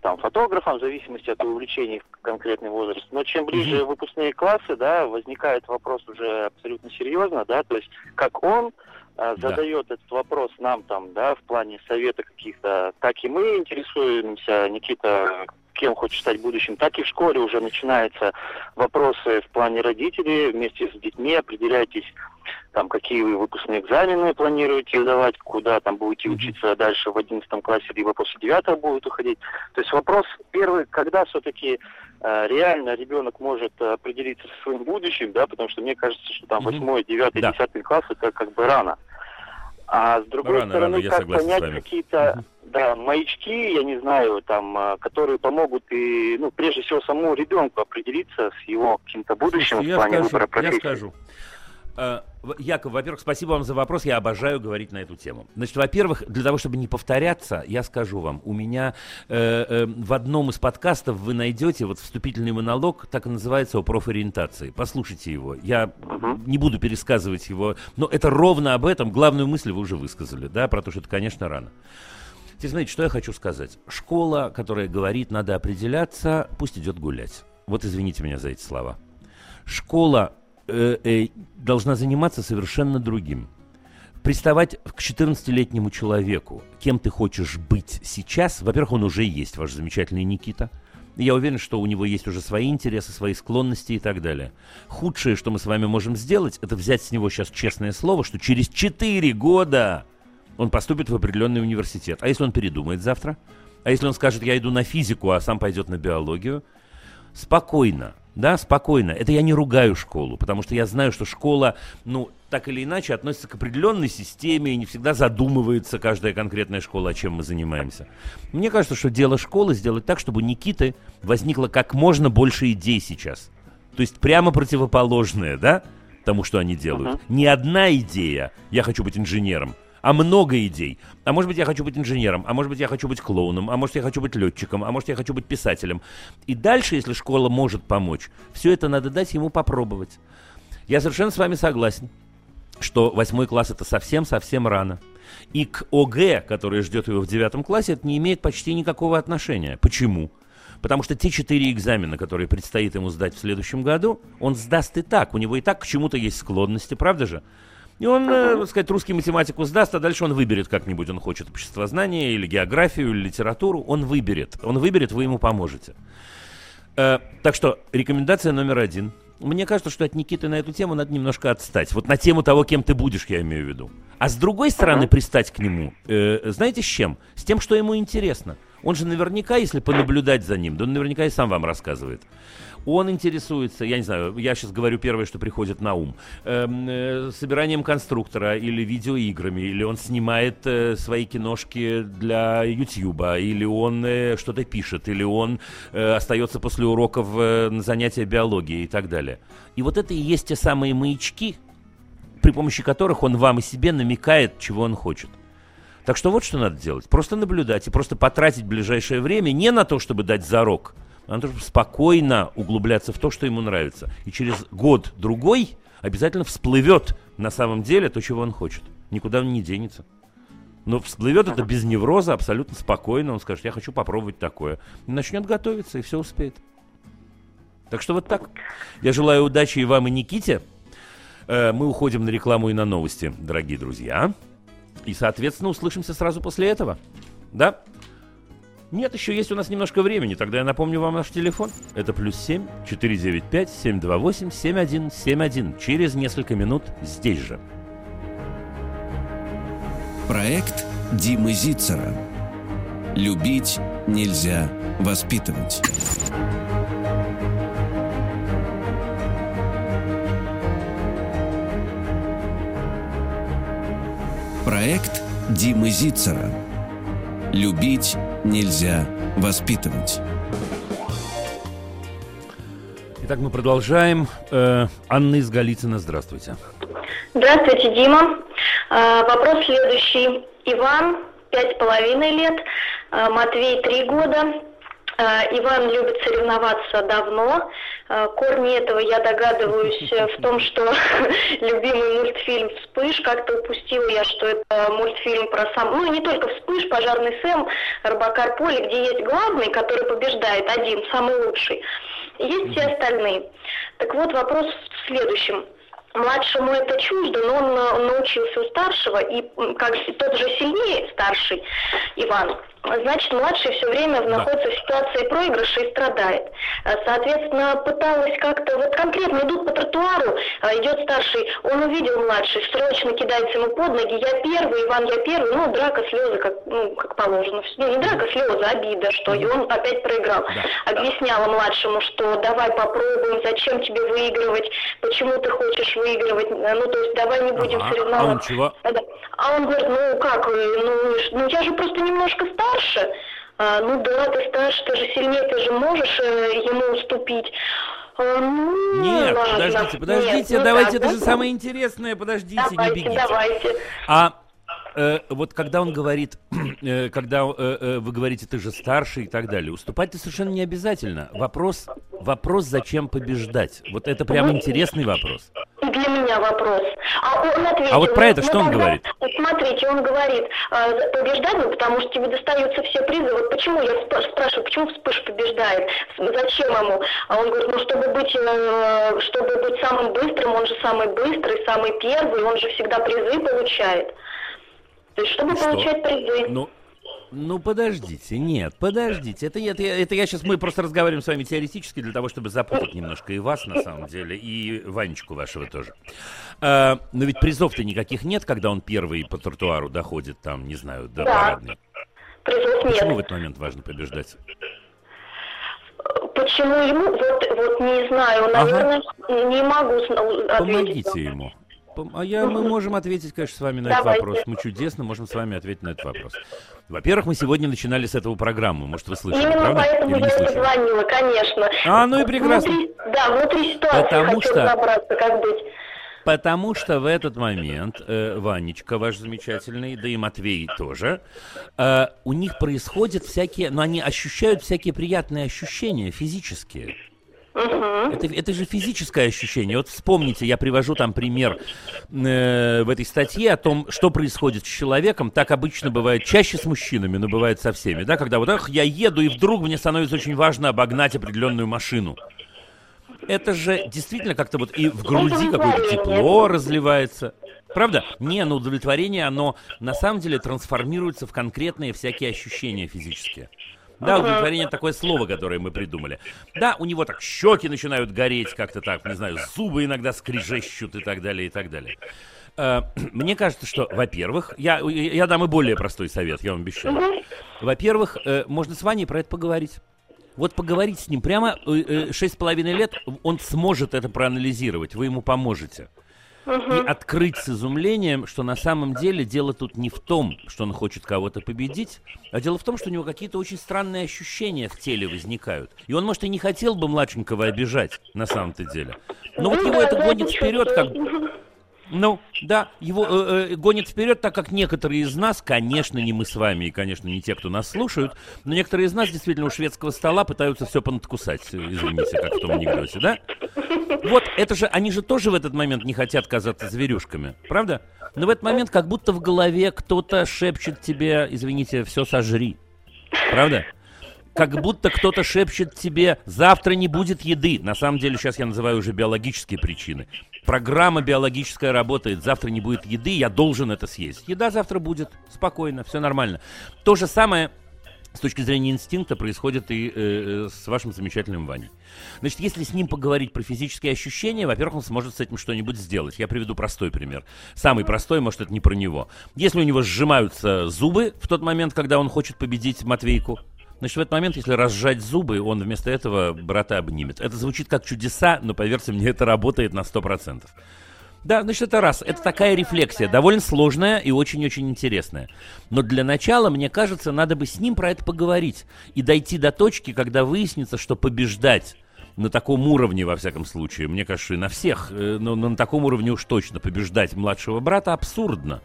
там фотографом, в зависимости от увлечений в конкретный возраст. Но чем ближе mm-hmm. выпускные классы, да, возникает вопрос уже абсолютно серьезно, да, то есть как он э, задает да. этот вопрос нам там, да, в плане совета каких-то, так и мы интересуемся, Никита, кем хочет стать будущим, так и в школе уже начинаются вопросы в плане родителей, вместе с детьми определяйтесь, там, какие вы выпускные экзамены планируете сдавать, куда там будете учиться дальше в 11 классе, либо после 9 будет уходить. То есть вопрос первый, когда все-таки э, реально ребенок может определиться со своим будущим, да, потому что мне кажется, что там 8, 9, 10 класс это как бы рано. А с другой рано, стороны, рано, как понять какие-то да, маячки, я не знаю, там, а, которые помогут и, ну, прежде всего, самому ребенку определиться с его каким-то будущим Слушайте, в плане скажу, выбора профессии. Я скажу. Э, Яков, во-первых, спасибо вам за вопрос. Я обожаю говорить на эту тему. Значит, во-первых, для того, чтобы не повторяться, я скажу вам, у меня э, э, в одном из подкастов вы найдете вот вступительный монолог, так и называется, о профориентации. Послушайте его. Я не буду пересказывать его, но это ровно об этом. Главную мысль вы уже высказали, да, про то, что это, конечно, рано. Теперь смотрите, что я хочу сказать. Школа, которая говорит, надо определяться, пусть идет гулять. Вот извините меня за эти слова. Школа должна заниматься совершенно другим. Приставать к 14-летнему человеку, кем ты хочешь быть сейчас, во-первых, он уже есть, ваш замечательный Никита. Я уверен, что у него есть уже свои интересы, свои склонности и так далее. Худшее, что мы с вами можем сделать, это взять с него сейчас честное слово, что через 4 года он поступит в определенный университет. А если он передумает завтра? А если он скажет, я иду на физику, а сам пойдет на биологию? Спокойно да, спокойно. Это я не ругаю школу, потому что я знаю, что школа, ну, так или иначе относится к определенной системе и не всегда задумывается каждая конкретная школа, о чем мы занимаемся. Мне кажется, что дело школы сделать так, чтобы у Никиты возникло как можно больше идей сейчас. То есть прямо противоположное, да, тому, что они делают. Uh-huh. Не одна идея, я хочу быть инженером, а много идей. А может быть, я хочу быть инженером, а может быть, я хочу быть клоуном, а может, я хочу быть летчиком, а может, я хочу быть писателем. И дальше, если школа может помочь, все это надо дать ему попробовать. Я совершенно с вами согласен, что восьмой класс это совсем-совсем рано. И к ОГЭ, который ждет его в девятом классе, это не имеет почти никакого отношения. Почему? Потому что те четыре экзамена, которые предстоит ему сдать в следующем году, он сдаст и так. У него и так к чему-то есть склонности, правда же? И он, э, так сказать, русский математику сдаст, а дальше он выберет как-нибудь. Он хочет обществознание или географию, или литературу. Он выберет. Он выберет, вы ему поможете. Э, так что рекомендация номер один. Мне кажется, что от Никиты на эту тему надо немножко отстать. Вот на тему того, кем ты будешь, я имею в виду. А с другой стороны, пристать к нему, э, знаете, с чем? С тем, что ему интересно. Он же наверняка, если понаблюдать за ним, да он наверняка и сам вам рассказывает. Он интересуется, я не знаю, я сейчас говорю первое, что приходит на ум, эм, э, собиранием конструктора или видеоиграми, или он снимает э, свои киношки для Ютьюба, или он э, что-то пишет, или он э, остается после уроков э, на занятия биологии и так далее. И вот это и есть те самые маячки, при помощи которых он вам и себе намекает, чего он хочет. Так что вот что надо делать. Просто наблюдать и просто потратить ближайшее время не на то, чтобы дать зарок, а на то, чтобы спокойно углубляться в то, что ему нравится. И через год-другой обязательно всплывет на самом деле то, чего он хочет. Никуда он не денется. Но всплывет это без невроза, абсолютно спокойно. Он скажет, я хочу попробовать такое. И начнет готовиться, и все успеет. Так что вот так. Я желаю удачи и вам, и Никите. Э, мы уходим на рекламу и на новости, дорогие друзья. И, соответственно, услышимся сразу после этого. Да? Нет, еще есть у нас немножко времени. Тогда я напомню вам наш телефон. Это плюс 7 495 728 7171. Через несколько минут здесь же. Проект Димы Зицера. Любить нельзя воспитывать. Проект Димы Зицера. Любить нельзя воспитывать. Итак, мы продолжаем. Э, Анна из Голицына, здравствуйте. Здравствуйте, Дима. Э, вопрос следующий. Иван, пять с половиной лет, э, Матвей, три года, Э, Иван любит соревноваться давно. Э, корни этого, я догадываюсь, в том, что любимый мультфильм «Вспыш», как-то упустила я, что это мультфильм про сам... Ну, не только «Вспыш», «Пожарный Сэм», «Робокар Поле», где есть главный, который побеждает, один, самый лучший. Есть все остальные. Так вот, вопрос в следующем. Младшему это чуждо, но он, он научился у старшего, и как тот же сильнее старший Иван, значит, младший все время да. находится в ситуации проигрыша и страдает. Э, соответственно, пыталась как-то, вот конкретно идут по тротуару, э, идет старший, он увидел младший, срочно кидается ему под ноги, я первый, Иван, я первый, ну, драка, слезы, как, ну, как положено. Ну, не драка, слезы, обида, что и он опять проиграл. Да. Объясняла младшему, что давай попробуем, зачем тебе выигрывать, почему ты хочешь выигрывать, э, ну, то есть давай не будем ага. соревноваться. А он чего? А он говорит, ну, как, ну, ну, я же просто немножко старый, старше, а, ну да, ты старше, ты же сильнее, ты же можешь э, ему уступить. А, ну, Нет, ладно. подождите, подождите, Нет, ну давайте, так, это же самое интересное, подождите, давайте, не бегите. Давайте. А э, вот когда он говорит, э, когда э, э, вы говорите, ты же старше и так далее, уступать-то совершенно не обязательно. Вопрос, вопрос, зачем побеждать? Вот это прям интересный вопрос для меня вопрос. А он ответил... А вот про это что он тогда, говорит? Смотрите, он говорит, э, побеждать, ну, потому что тебе достаются все призы. Вот почему, я спрашиваю, почему Вспыш побеждает? Зачем ему? А он говорит, ну, чтобы быть, э, чтобы быть самым быстрым, он же самый быстрый, самый первый, он же всегда призы получает. То есть, чтобы что? получать призы. Ну, ну, подождите, нет, подождите. Это, это, это я сейчас, мы просто разговариваем с вами теоретически для того, чтобы запутать немножко и вас, на самом деле, и Ванечку вашего тоже. А, но ведь призов-то никаких нет, когда он первый по тротуару доходит, там, не знаю, до да. парадной. Призов нет. Почему в этот момент важно побеждать? Почему ему? Вот, вот не знаю, наверное, ага. не могу ответить. Помогите ему. А я, мы можем ответить, конечно, с вами на Давайте. этот вопрос. Мы чудесно можем с вами ответить на этот вопрос. Во-первых, мы сегодня начинали с этого программу. Может, вы слышали, Именно правда? поэтому Или я позвонила, конечно. А, ну и прекрасно. Внутри, да, внутри ситуации Потому хочу что... разобраться, как быть. Потому что в этот момент э, Ванечка ваш замечательный, да и Матвей тоже, э, у них происходят всякие, ну они ощущают всякие приятные ощущения физические. Это, это же физическое ощущение. Вот вспомните, я привожу там пример э, в этой статье о том, что происходит с человеком. Так обычно бывает чаще с мужчинами, но бывает со всеми. Да, когда вот ах, я еду, и вдруг мне становится очень важно обогнать определенную машину. Это же действительно как-то вот и в груди какое-то тепло разливается. Правда? Не, но удовлетворение, оно на самом деле трансформируется в конкретные всякие ощущения физические. Да, удовлетворение такое слово, которое мы придумали. Да, у него так щеки начинают гореть как-то так, не знаю, зубы иногда скрежещут и так далее, и так далее. Э, мне кажется, что, во-первых, я, я дам и более простой совет, я вам обещаю. Во-первых, э, можно с Ваней про это поговорить. Вот поговорить с ним прямо э, шесть с половиной лет, он сможет это проанализировать, вы ему поможете и открыть с изумлением, что на самом деле дело тут не в том, что он хочет кого-то победить, а дело в том, что у него какие-то очень странные ощущения в теле возникают. И он, может, и не хотел бы младшенького обижать, на самом-то деле. Но вот его это гонит вперед, как... Ну, да, его э, э, гонит вперед, так как некоторые из нас, конечно, не мы с вами, и, конечно, не те, кто нас слушают, но некоторые из нас действительно у шведского стола пытаются все понадкусать, извините, как в том анекдоте, да? Вот, это же, они же тоже в этот момент не хотят казаться зверюшками, правда? Но в этот момент как будто в голове кто-то шепчет тебе, извините, все сожри. Правда? Как будто кто-то шепчет тебе, завтра не будет еды. На самом деле сейчас я называю уже биологические причины. Программа биологическая работает, завтра не будет еды, я должен это съесть. Еда завтра будет, спокойно, все нормально. То же самое с точки зрения инстинкта происходит и э, э, с вашим замечательным Ваней. Значит, если с ним поговорить про физические ощущения, во-первых, он сможет с этим что-нибудь сделать. Я приведу простой пример. Самый простой, может, это не про него. Если у него сжимаются зубы в тот момент, когда он хочет победить Матвейку, Значит, в этот момент, если разжать зубы, он вместо этого брата обнимет. Это звучит как чудеса, но, поверьте мне, это работает на 100%. Да, значит, это раз. Это такая рефлексия, довольно сложная и очень-очень интересная. Но для начала, мне кажется, надо бы с ним про это поговорить. И дойти до точки, когда выяснится, что побеждать на таком уровне, во всяком случае, мне кажется, и на всех, э, но на таком уровне уж точно побеждать младшего брата абсурдно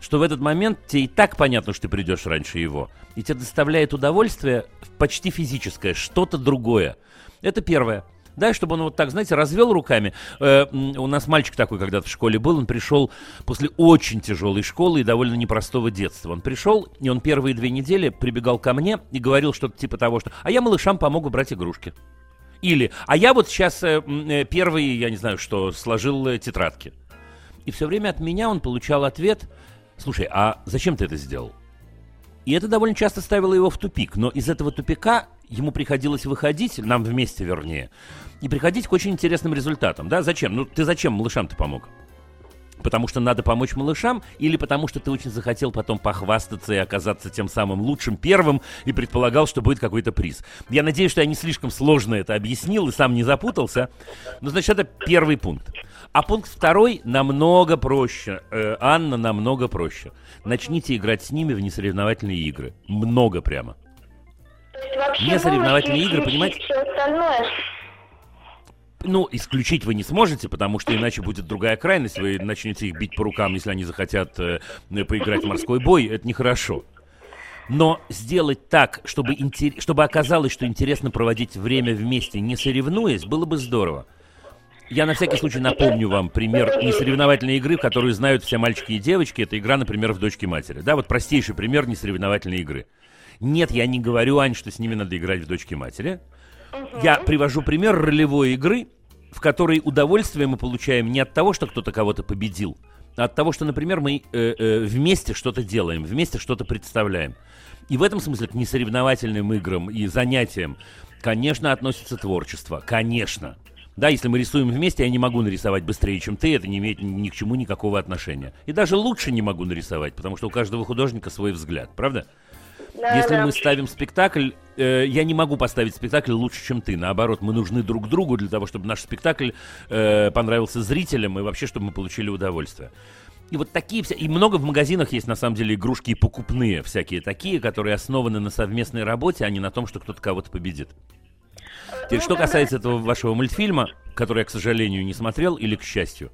что в этот момент тебе и так понятно, что ты придешь раньше его. И тебе доставляет удовольствие почти физическое, что-то другое. Это первое. Да, чтобы он вот так, знаете, развел руками. Э, у нас мальчик такой когда-то в школе был, он пришел после очень тяжелой школы и довольно непростого детства. Он пришел, и он первые две недели прибегал ко мне и говорил что-то типа того, что «А я малышам помогу брать игрушки». Или «А я вот сейчас э, э, первый, я не знаю что, сложил э, тетрадки». И все время от меня он получал ответ – слушай, а зачем ты это сделал? И это довольно часто ставило его в тупик, но из этого тупика ему приходилось выходить, нам вместе вернее, и приходить к очень интересным результатам. Да, зачем? Ну, ты зачем малышам-то помог? Потому что надо помочь малышам, или потому что ты очень захотел потом похвастаться и оказаться тем самым лучшим первым и предполагал, что будет какой-то приз. Я надеюсь, что я не слишком сложно это объяснил и сам не запутался. Но, значит, это первый пункт. А пункт второй намного проще. Э, Анна намного проще. Начните играть с ними в несоревновательные игры. Много прямо. Несоревновательные игры, понимаете? Ну, исключить вы не сможете, потому что иначе будет другая крайность. Вы начнете их бить по рукам, если они захотят э, поиграть в морской бой. Это нехорошо. Но сделать так, чтобы, интер... чтобы оказалось, что интересно проводить время вместе, не соревнуясь, было бы здорово. Я на всякий случай напомню вам пример несоревновательной игры, которую знают все мальчики и девочки. Это игра, например, в дочке матери. Да, вот простейший пример несоревновательной игры. Нет, я не говорю, Ань, что с ними надо играть в дочке матери. Я привожу пример ролевой игры, в которой удовольствие мы получаем не от того, что кто-то кого-то победил, а от того, что, например, мы э, э, вместе что-то делаем, вместе что-то представляем. И в этом смысле к несоревновательным играм и занятиям, конечно, относится творчество. Конечно. Да, если мы рисуем вместе, я не могу нарисовать быстрее, чем ты, это не имеет ни к чему никакого отношения. И даже лучше не могу нарисовать, потому что у каждого художника свой взгляд, правда? Да, Если да. мы ставим спектакль, э, я не могу поставить спектакль лучше, чем ты. Наоборот, мы нужны друг другу для того, чтобы наш спектакль э, понравился зрителям и вообще, чтобы мы получили удовольствие. И вот такие все... И много в магазинах есть, на самом деле, игрушки покупные всякие такие, которые основаны на совместной работе, а не на том, что кто-то кого-то победит. Теперь, что касается этого вашего мультфильма, который я, к сожалению, не смотрел, или к счастью,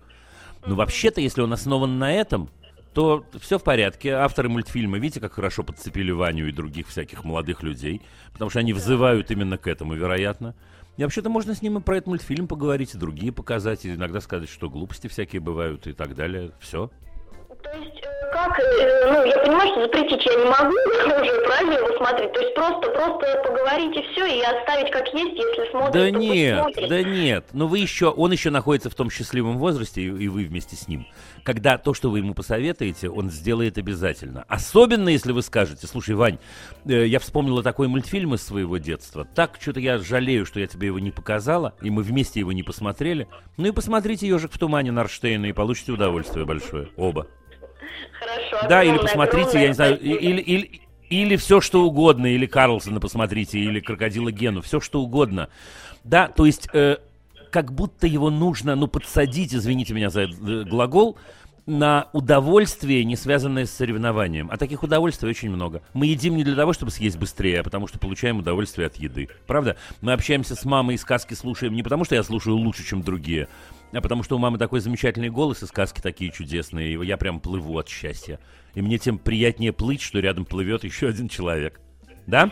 ну, вообще-то, если он основан на этом, то все в порядке. Авторы мультфильма, видите, как хорошо подцепили Ваню и других всяких молодых людей, потому что они взывают именно к этому, вероятно. И вообще-то можно с ним и про этот мультфильм поговорить, и другие показать, и иногда сказать, что глупости всякие бывают и так далее. Все. То есть, э, как, э, ну, я понимаю, что запретить я не могу уже правильно его смотреть. То есть просто, просто поговорить и все, и оставить как есть, если смотрит, Да нет, да нет. Но вы еще, он еще находится в том счастливом возрасте, и, и вы вместе с ним, когда то, что вы ему посоветуете, он сделает обязательно. Особенно, если вы скажете, слушай, Вань, э, я вспомнила такой мультфильм из своего детства. Так, что-то я жалею, что я тебе его не показала, и мы вместе его не посмотрели. Ну и посмотрите «Ежик в тумане» Нарштейна, и получите удовольствие большое. Оба. Хорошо. Да, или посмотрите, я не знаю, или, или, или все что угодно, или Карлсона посмотрите, или Крокодила Гену, все что угодно. Да, то есть э, как будто его нужно, ну, подсадить, извините меня за э, глагол, на удовольствие, не связанное с соревнованием. А таких удовольствий очень много. Мы едим не для того, чтобы съесть быстрее, а потому что получаем удовольствие от еды. Правда? Мы общаемся с мамой и сказки слушаем не потому, что я слушаю лучше, чем другие, а потому что у мамы такой замечательный голос и сказки такие чудесные, и я прям плыву от счастья. И мне тем приятнее плыть, что рядом плывет еще один человек. Да?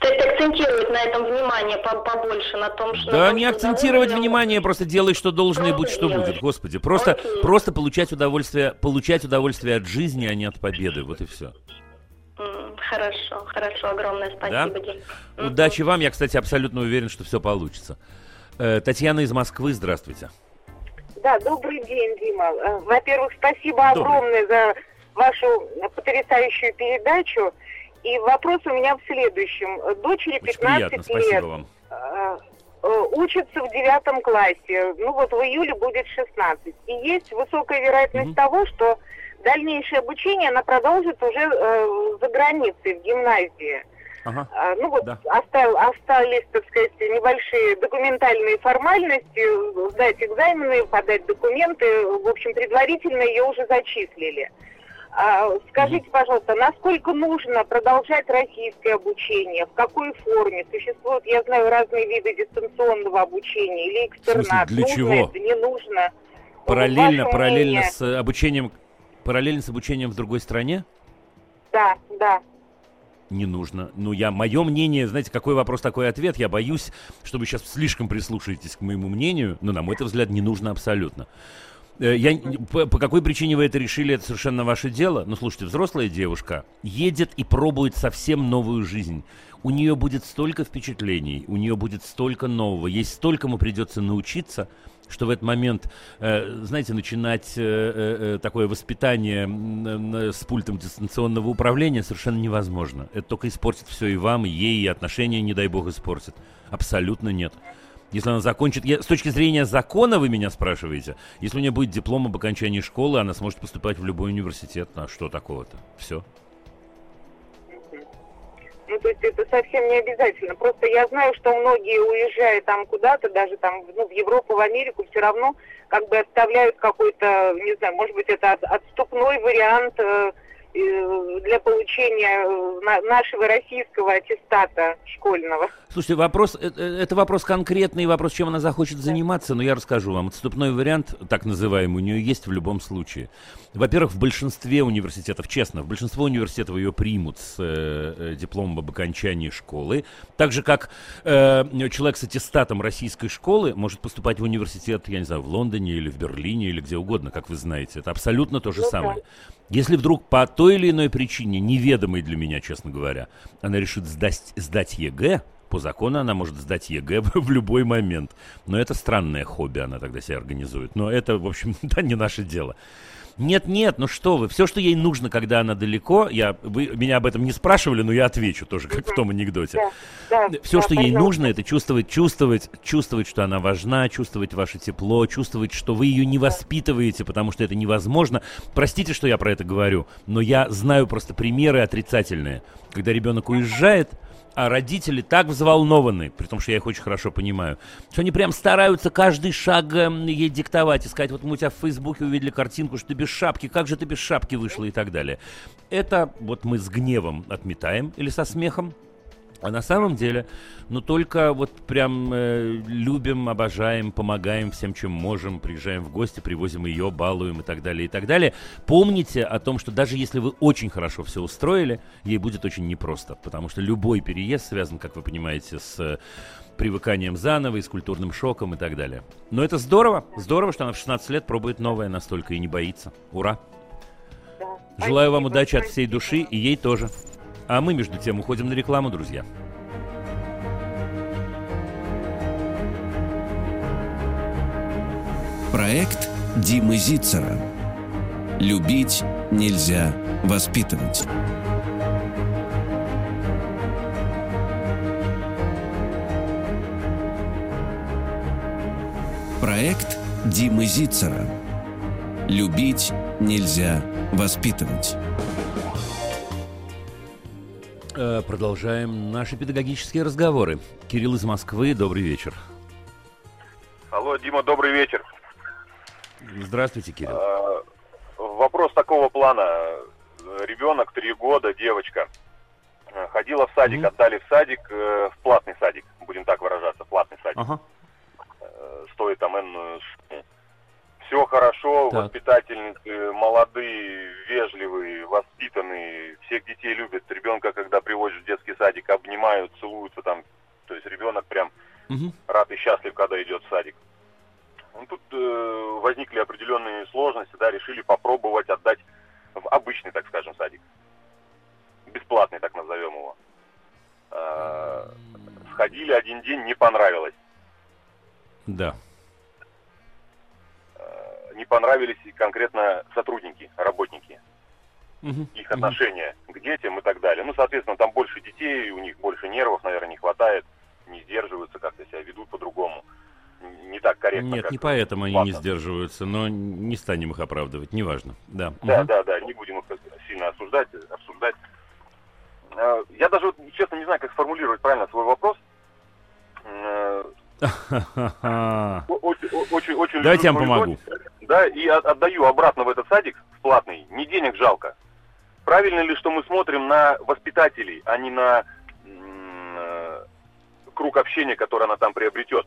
То есть акцентировать на этом внимание побольше, на том, что... Да, не акцентировать внимание, просто делай, что должно, и будь, что будет, господи. Просто, просто получать удовольствие, получать удовольствие от жизни, а не от победы, вот и все. Хорошо, хорошо, огромное спасибо, да? Дим. Удачи вам, я, кстати, абсолютно уверен, что все получится. Э, Татьяна из Москвы, здравствуйте. Да, добрый день, Дима. Э, во-первых, спасибо добрый. огромное за вашу потрясающую передачу. И вопрос у меня в следующем. Дочери 15 лет. Вам. Э, учится в девятом классе. Ну вот в июле будет 16. И есть высокая вероятность угу. того, что дальнейшее обучение она продолжит уже э, за границей, в гимназии. Ага. А, ну вот да. остал, остались, так сказать, небольшие документальные формальности, сдать экзамены, подать документы. В общем, предварительно ее уже зачислили. А, скажите, пожалуйста, насколько нужно продолжать российское обучение? В какой форме? Существуют, я знаю, разные виды дистанционного обучения или экстернат. Для нужно чего? это, не нужно? Параллельно, параллельно с обучением параллельно с обучением в другой стране? Да, да. Не нужно. Ну, я, мое мнение, знаете, какой вопрос, такой ответ. Я боюсь, что вы сейчас слишком прислушаетесь к моему мнению, но, на мой взгляд, не нужно абсолютно. Э, я, по, по какой причине вы это решили, это совершенно ваше дело. Но слушайте, взрослая девушка едет и пробует совсем новую жизнь. У нее будет столько впечатлений, у нее будет столько нового, ей столькому придется научиться, что в этот момент, э, знаете, начинать э, такое воспитание с пультом дистанционного управления совершенно невозможно. Это только испортит все и вам, и ей, и отношения, не дай бог, испортит. Абсолютно нет. Если она закончит... Я, с точки зрения закона вы меня спрашиваете. Если у нее будет диплом об окончании школы, она сможет поступать в любой университет. А что такого-то? Все. Ну, то есть это совсем не обязательно. Просто я знаю, что многие, уезжая там куда-то, даже там ну, в Европу, в Америку, все равно как бы оставляют какой-то, не знаю, может быть, это отступной вариант э, для получения э, нашего российского аттестата школьного. Слушайте, вопрос, э, это вопрос конкретный, вопрос, чем она захочет заниматься, но я расскажу вам. Отступной вариант, так называемый, у нее есть в любом случае. Во-первых, в большинстве университетов, честно, в большинство университетов ее примут с э, дипломом об окончании школы. Так же, как э, человек с аттестатом российской школы может поступать в университет, я не знаю, в Лондоне или в Берлине или где угодно, как вы знаете. Это абсолютно то же ну, самое. Если вдруг по той или иной причине, неведомой для меня, честно говоря, она решит сдать, сдать ЕГЭ, по закону она может сдать ЕГЭ в любой момент. Но это странное хобби она тогда себе организует. Но это, в общем, да, не наше дело. Нет, нет, ну что вы, все, что ей нужно, когда она далеко, я, вы меня об этом не спрашивали, но я отвечу тоже, как в том анекдоте. Да, да, все, да, что ей нужно, это чувствовать, чувствовать, чувствовать, что она важна, чувствовать ваше тепло, чувствовать, что вы ее не воспитываете, потому что это невозможно. Простите, что я про это говорю, но я знаю просто примеры отрицательные. Когда ребенок уезжает, а родители так взволнованы, при том, что я их очень хорошо понимаю, что они прям стараются каждый шаг эм, ей диктовать и сказать, вот мы у тебя в Фейсбуке увидели картинку, что ты без шапки, как же ты без шапки вышла и так далее. Это вот мы с гневом отметаем или со смехом, а на самом деле, ну только вот прям э, любим, обожаем, помогаем всем, чем можем, приезжаем в гости, привозим ее, балуем и так далее, и так далее. Помните о том, что даже если вы очень хорошо все устроили, ей будет очень непросто, потому что любой переезд связан, как вы понимаете, с э, привыканием заново и с культурным шоком и так далее. Но это здорово, здорово, что она в 16 лет пробует новое настолько и не боится. Ура! Желаю вам удачи от всей души и ей тоже. А мы, между тем, уходим на рекламу, друзья. Проект Димы Зицера. Любить нельзя воспитывать. Проект Димы Зицера. Любить нельзя воспитывать. Продолжаем наши педагогические разговоры. Кирилл из Москвы, добрый вечер. Алло, Дима, добрый вечер. Здравствуйте, Кирилл. А, вопрос такого плана. Ребенок, три года, девочка. Ходила в садик, mm-hmm. отдали в садик, э, в платный садик, будем так выражаться, платный садик. Ага. Стоит там энную все хорошо, так. воспитательницы молодые, вежливые, воспитанные, всех детей любят. Ребенка, когда приводишь в детский садик, обнимают, целуются там. То есть ребенок прям угу. рад и счастлив, когда идет в садик. Ну, тут э, возникли определенные сложности, да, решили попробовать отдать в обычный, так скажем, садик. Бесплатный, так назовем его. Э, сходили один день, не понравилось. Да. Э, не понравились конкретно сотрудники, работники. Угу. Их отношение угу. к детям и так далее. Ну, соответственно, там больше детей, у них больше нервов, наверное, не хватает, не сдерживаются, как-то себя ведут по-другому не так корректно. Нет, не поэтому они не сдерживаются, но не станем их оправдывать, неважно. Да, да, угу. да, да, не будем их сильно осуждать, обсуждать. А, я даже, честно, не знаю, как сформулировать правильно свой вопрос. Очень, очень, очень Давайте я вам помогу. Да, и отдаю обратно в этот садик в платный. Не денег жалко. Правильно ли, что мы смотрим на воспитателей, а не на э, круг общения, который она там приобретет?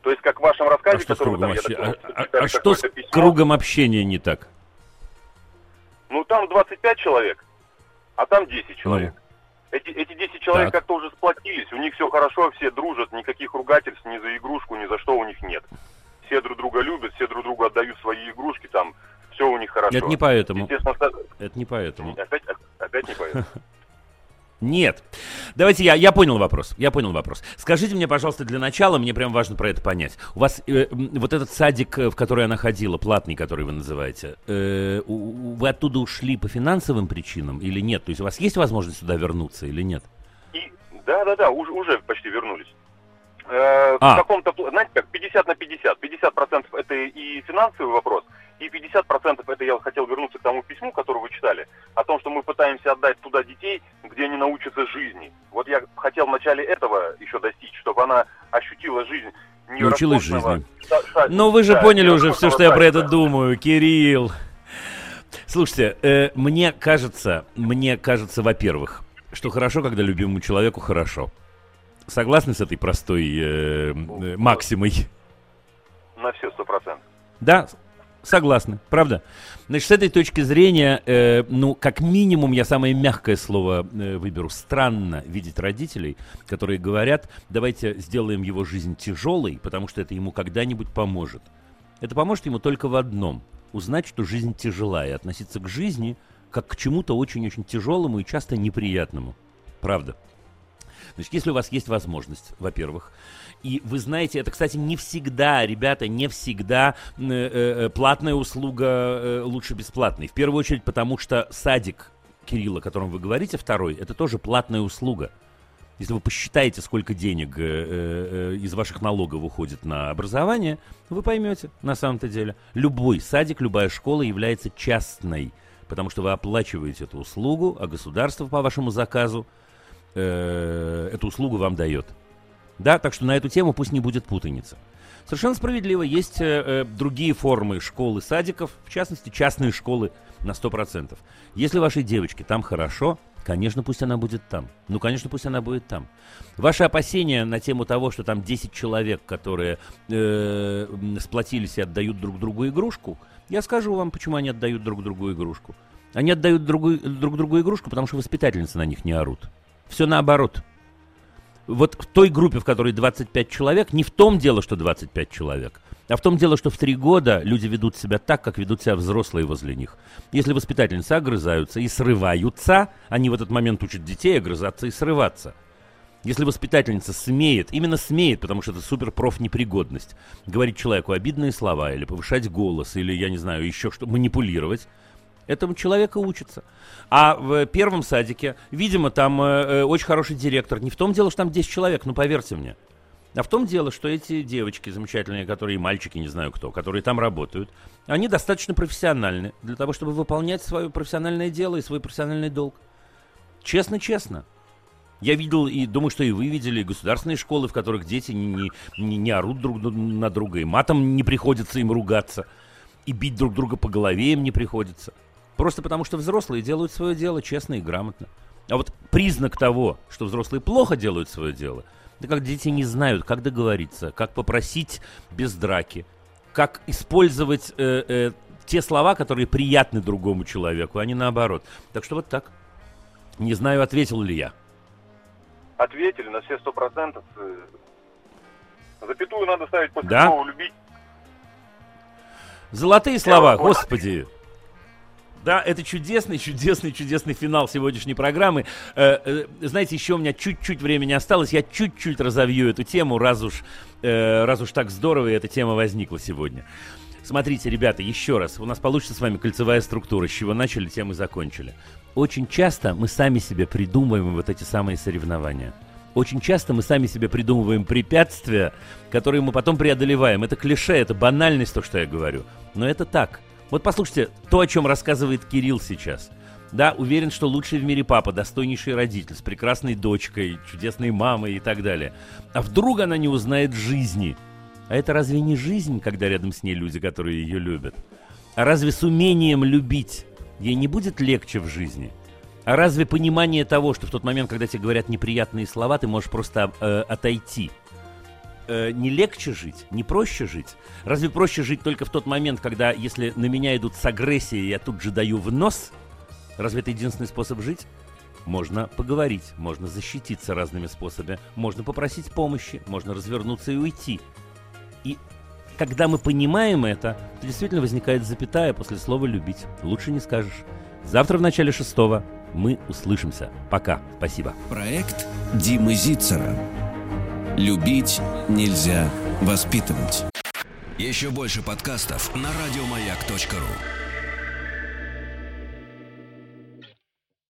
То есть, как в вашем рассказе, а что который там, обще... а, а, а что с письмо, кругом общения не так? Ну, там 25 человек, а там 10 человек. Ну. Эти, эти 10 человек как-то уже сплотились, у них все хорошо, все дружат, никаких ругательств ни за игрушку, ни за что у них нет. Все друг друга любят, все друг другу отдают свои игрушки, там все у них хорошо. Это не поэтому. Это не поэтому. Опять, опять не поэтому. Нет. Давайте я, я понял вопрос. Я понял вопрос. Скажите мне, пожалуйста, для начала, мне прям важно про это понять. У вас э, вот этот садик, э, в который она ходила, платный, который вы называете, э, вы оттуда ушли по финансовым причинам или нет? То есть у вас есть возможность сюда вернуться или нет? И, да, да, да, уже, уже почти вернулись. Э, а. В каком-то, знаете, как 50 на 50. 50% это и финансовый вопрос, и 50% это я хотел вернуться к тому письму, которое вы читали, о том, что мы пытаемся отдать туда детей, где они научатся жизни. Вот я хотел в начале этого еще достичь, чтобы она ощутила жизнь. Научилась жизни. Ну, вы же да, поняли уже все, что я про это думаю, Кирилл. Слушайте, э, мне кажется, мне кажется, во-первых, что хорошо, когда любимому человеку хорошо. Согласны с этой простой э, э, максимой? На все сто процентов. Да, Согласны, правда? Значит, с этой точки зрения, э, ну, как минимум, я самое мягкое слово э, выберу. Странно видеть родителей, которые говорят, давайте сделаем его жизнь тяжелой, потому что это ему когда-нибудь поможет. Это поможет ему только в одном. Узнать, что жизнь тяжела, и относиться к жизни как к чему-то очень-очень тяжелому и часто неприятному. Правда. Значит, если у вас есть возможность, во-первых, и вы знаете, это, кстати, не всегда, ребята, не всегда э, э, платная услуга э, лучше бесплатной. В первую очередь, потому что садик Кирилла, о котором вы говорите, второй, это тоже платная услуга. Если вы посчитаете, сколько денег э, э, из ваших налогов уходит на образование, вы поймете на самом-то деле. Любой садик, любая школа является частной, потому что вы оплачиваете эту услугу, а государство по вашему заказу э, эту услугу вам дает. Да, так что на эту тему пусть не будет путаницы. Совершенно справедливо, есть э, э другие формы школы, садиков, в частности, частные школы на 100%. Если вашей девочке там хорошо, конечно, пусть она будет там. Ну, конечно, пусть она будет там. Ваши опасения на тему того, что там 10 человек, которые э, сплотились и отдают друг другу игрушку, я скажу вам, почему они отдают друг другу игрушку. Они отдают другу, друг другу игрушку, потому что воспитательницы на них не орут. Все наоборот вот в той группе, в которой 25 человек, не в том дело, что 25 человек, а в том дело, что в три года люди ведут себя так, как ведут себя взрослые возле них. Если воспитательницы огрызаются и срываются, они в этот момент учат детей огрызаться и срываться. Если воспитательница смеет, именно смеет, потому что это супер профнепригодность, говорить человеку обидные слова или повышать голос, или, я не знаю, еще что, манипулировать, Этому человека учится. А в первом садике, видимо, там э, э очень хороший директор. Не в том дело, что там 10 человек, ну поверьте мне. А в том дело, что эти девочки замечательные, которые мальчики, не знаю кто, которые там работают, они достаточно профессиональны для того, чтобы выполнять свое профессиональное дело и свой профессиональный долг. Честно-честно. Я видел, и думаю, что и вы видели, государственные школы, в которых дети не, не, не орут друг на друга, и матом не приходится им ругаться, и бить друг друга по голове им не приходится. Просто потому, что взрослые делают свое дело честно и грамотно. А вот признак того, что взрослые плохо делают свое дело, это как дети не знают, как договориться, как попросить без драки, как использовать э, э, те слова, которые приятны другому человеку, а не наоборот. Так что вот так. Не знаю, ответил ли я. Ответили на все сто процентов. Запятую надо ставить после да? слова «любить». Золотые слова, господи. Да, это чудесный, чудесный, чудесный финал сегодняшней программы. Э, э, знаете, еще у меня чуть-чуть времени осталось. Я чуть-чуть разовью эту тему, раз уж, э, раз уж так здорово эта тема возникла сегодня. Смотрите, ребята, еще раз. У нас получится с вами кольцевая структура. С чего начали, тем и закончили. Очень часто мы сами себе придумываем вот эти самые соревнования. Очень часто мы сами себе придумываем препятствия, которые мы потом преодолеваем. Это клише, это банальность, то, что я говорю. Но это так – вот послушайте, то, о чем рассказывает Кирилл сейчас. Да, уверен, что лучший в мире папа, достойнейший родитель, с прекрасной дочкой, чудесной мамой и так далее. А вдруг она не узнает жизни? А это разве не жизнь, когда рядом с ней люди, которые ее любят? А разве с умением любить ей не будет легче в жизни? А разве понимание того, что в тот момент, когда тебе говорят неприятные слова, ты можешь просто э, отойти – э, не легче жить, не проще жить? Разве проще жить только в тот момент, когда, если на меня идут с агрессией, я тут же даю в нос? Разве это единственный способ жить? Можно поговорить, можно защититься разными способами, можно попросить помощи, можно развернуться и уйти. И когда мы понимаем это, то действительно возникает запятая после слова «любить». Лучше не скажешь. Завтра в начале шестого мы услышимся. Пока. Спасибо. Проект Димы Зицера. Любить нельзя воспитывать. Еще больше подкастов на радиомаяк.ру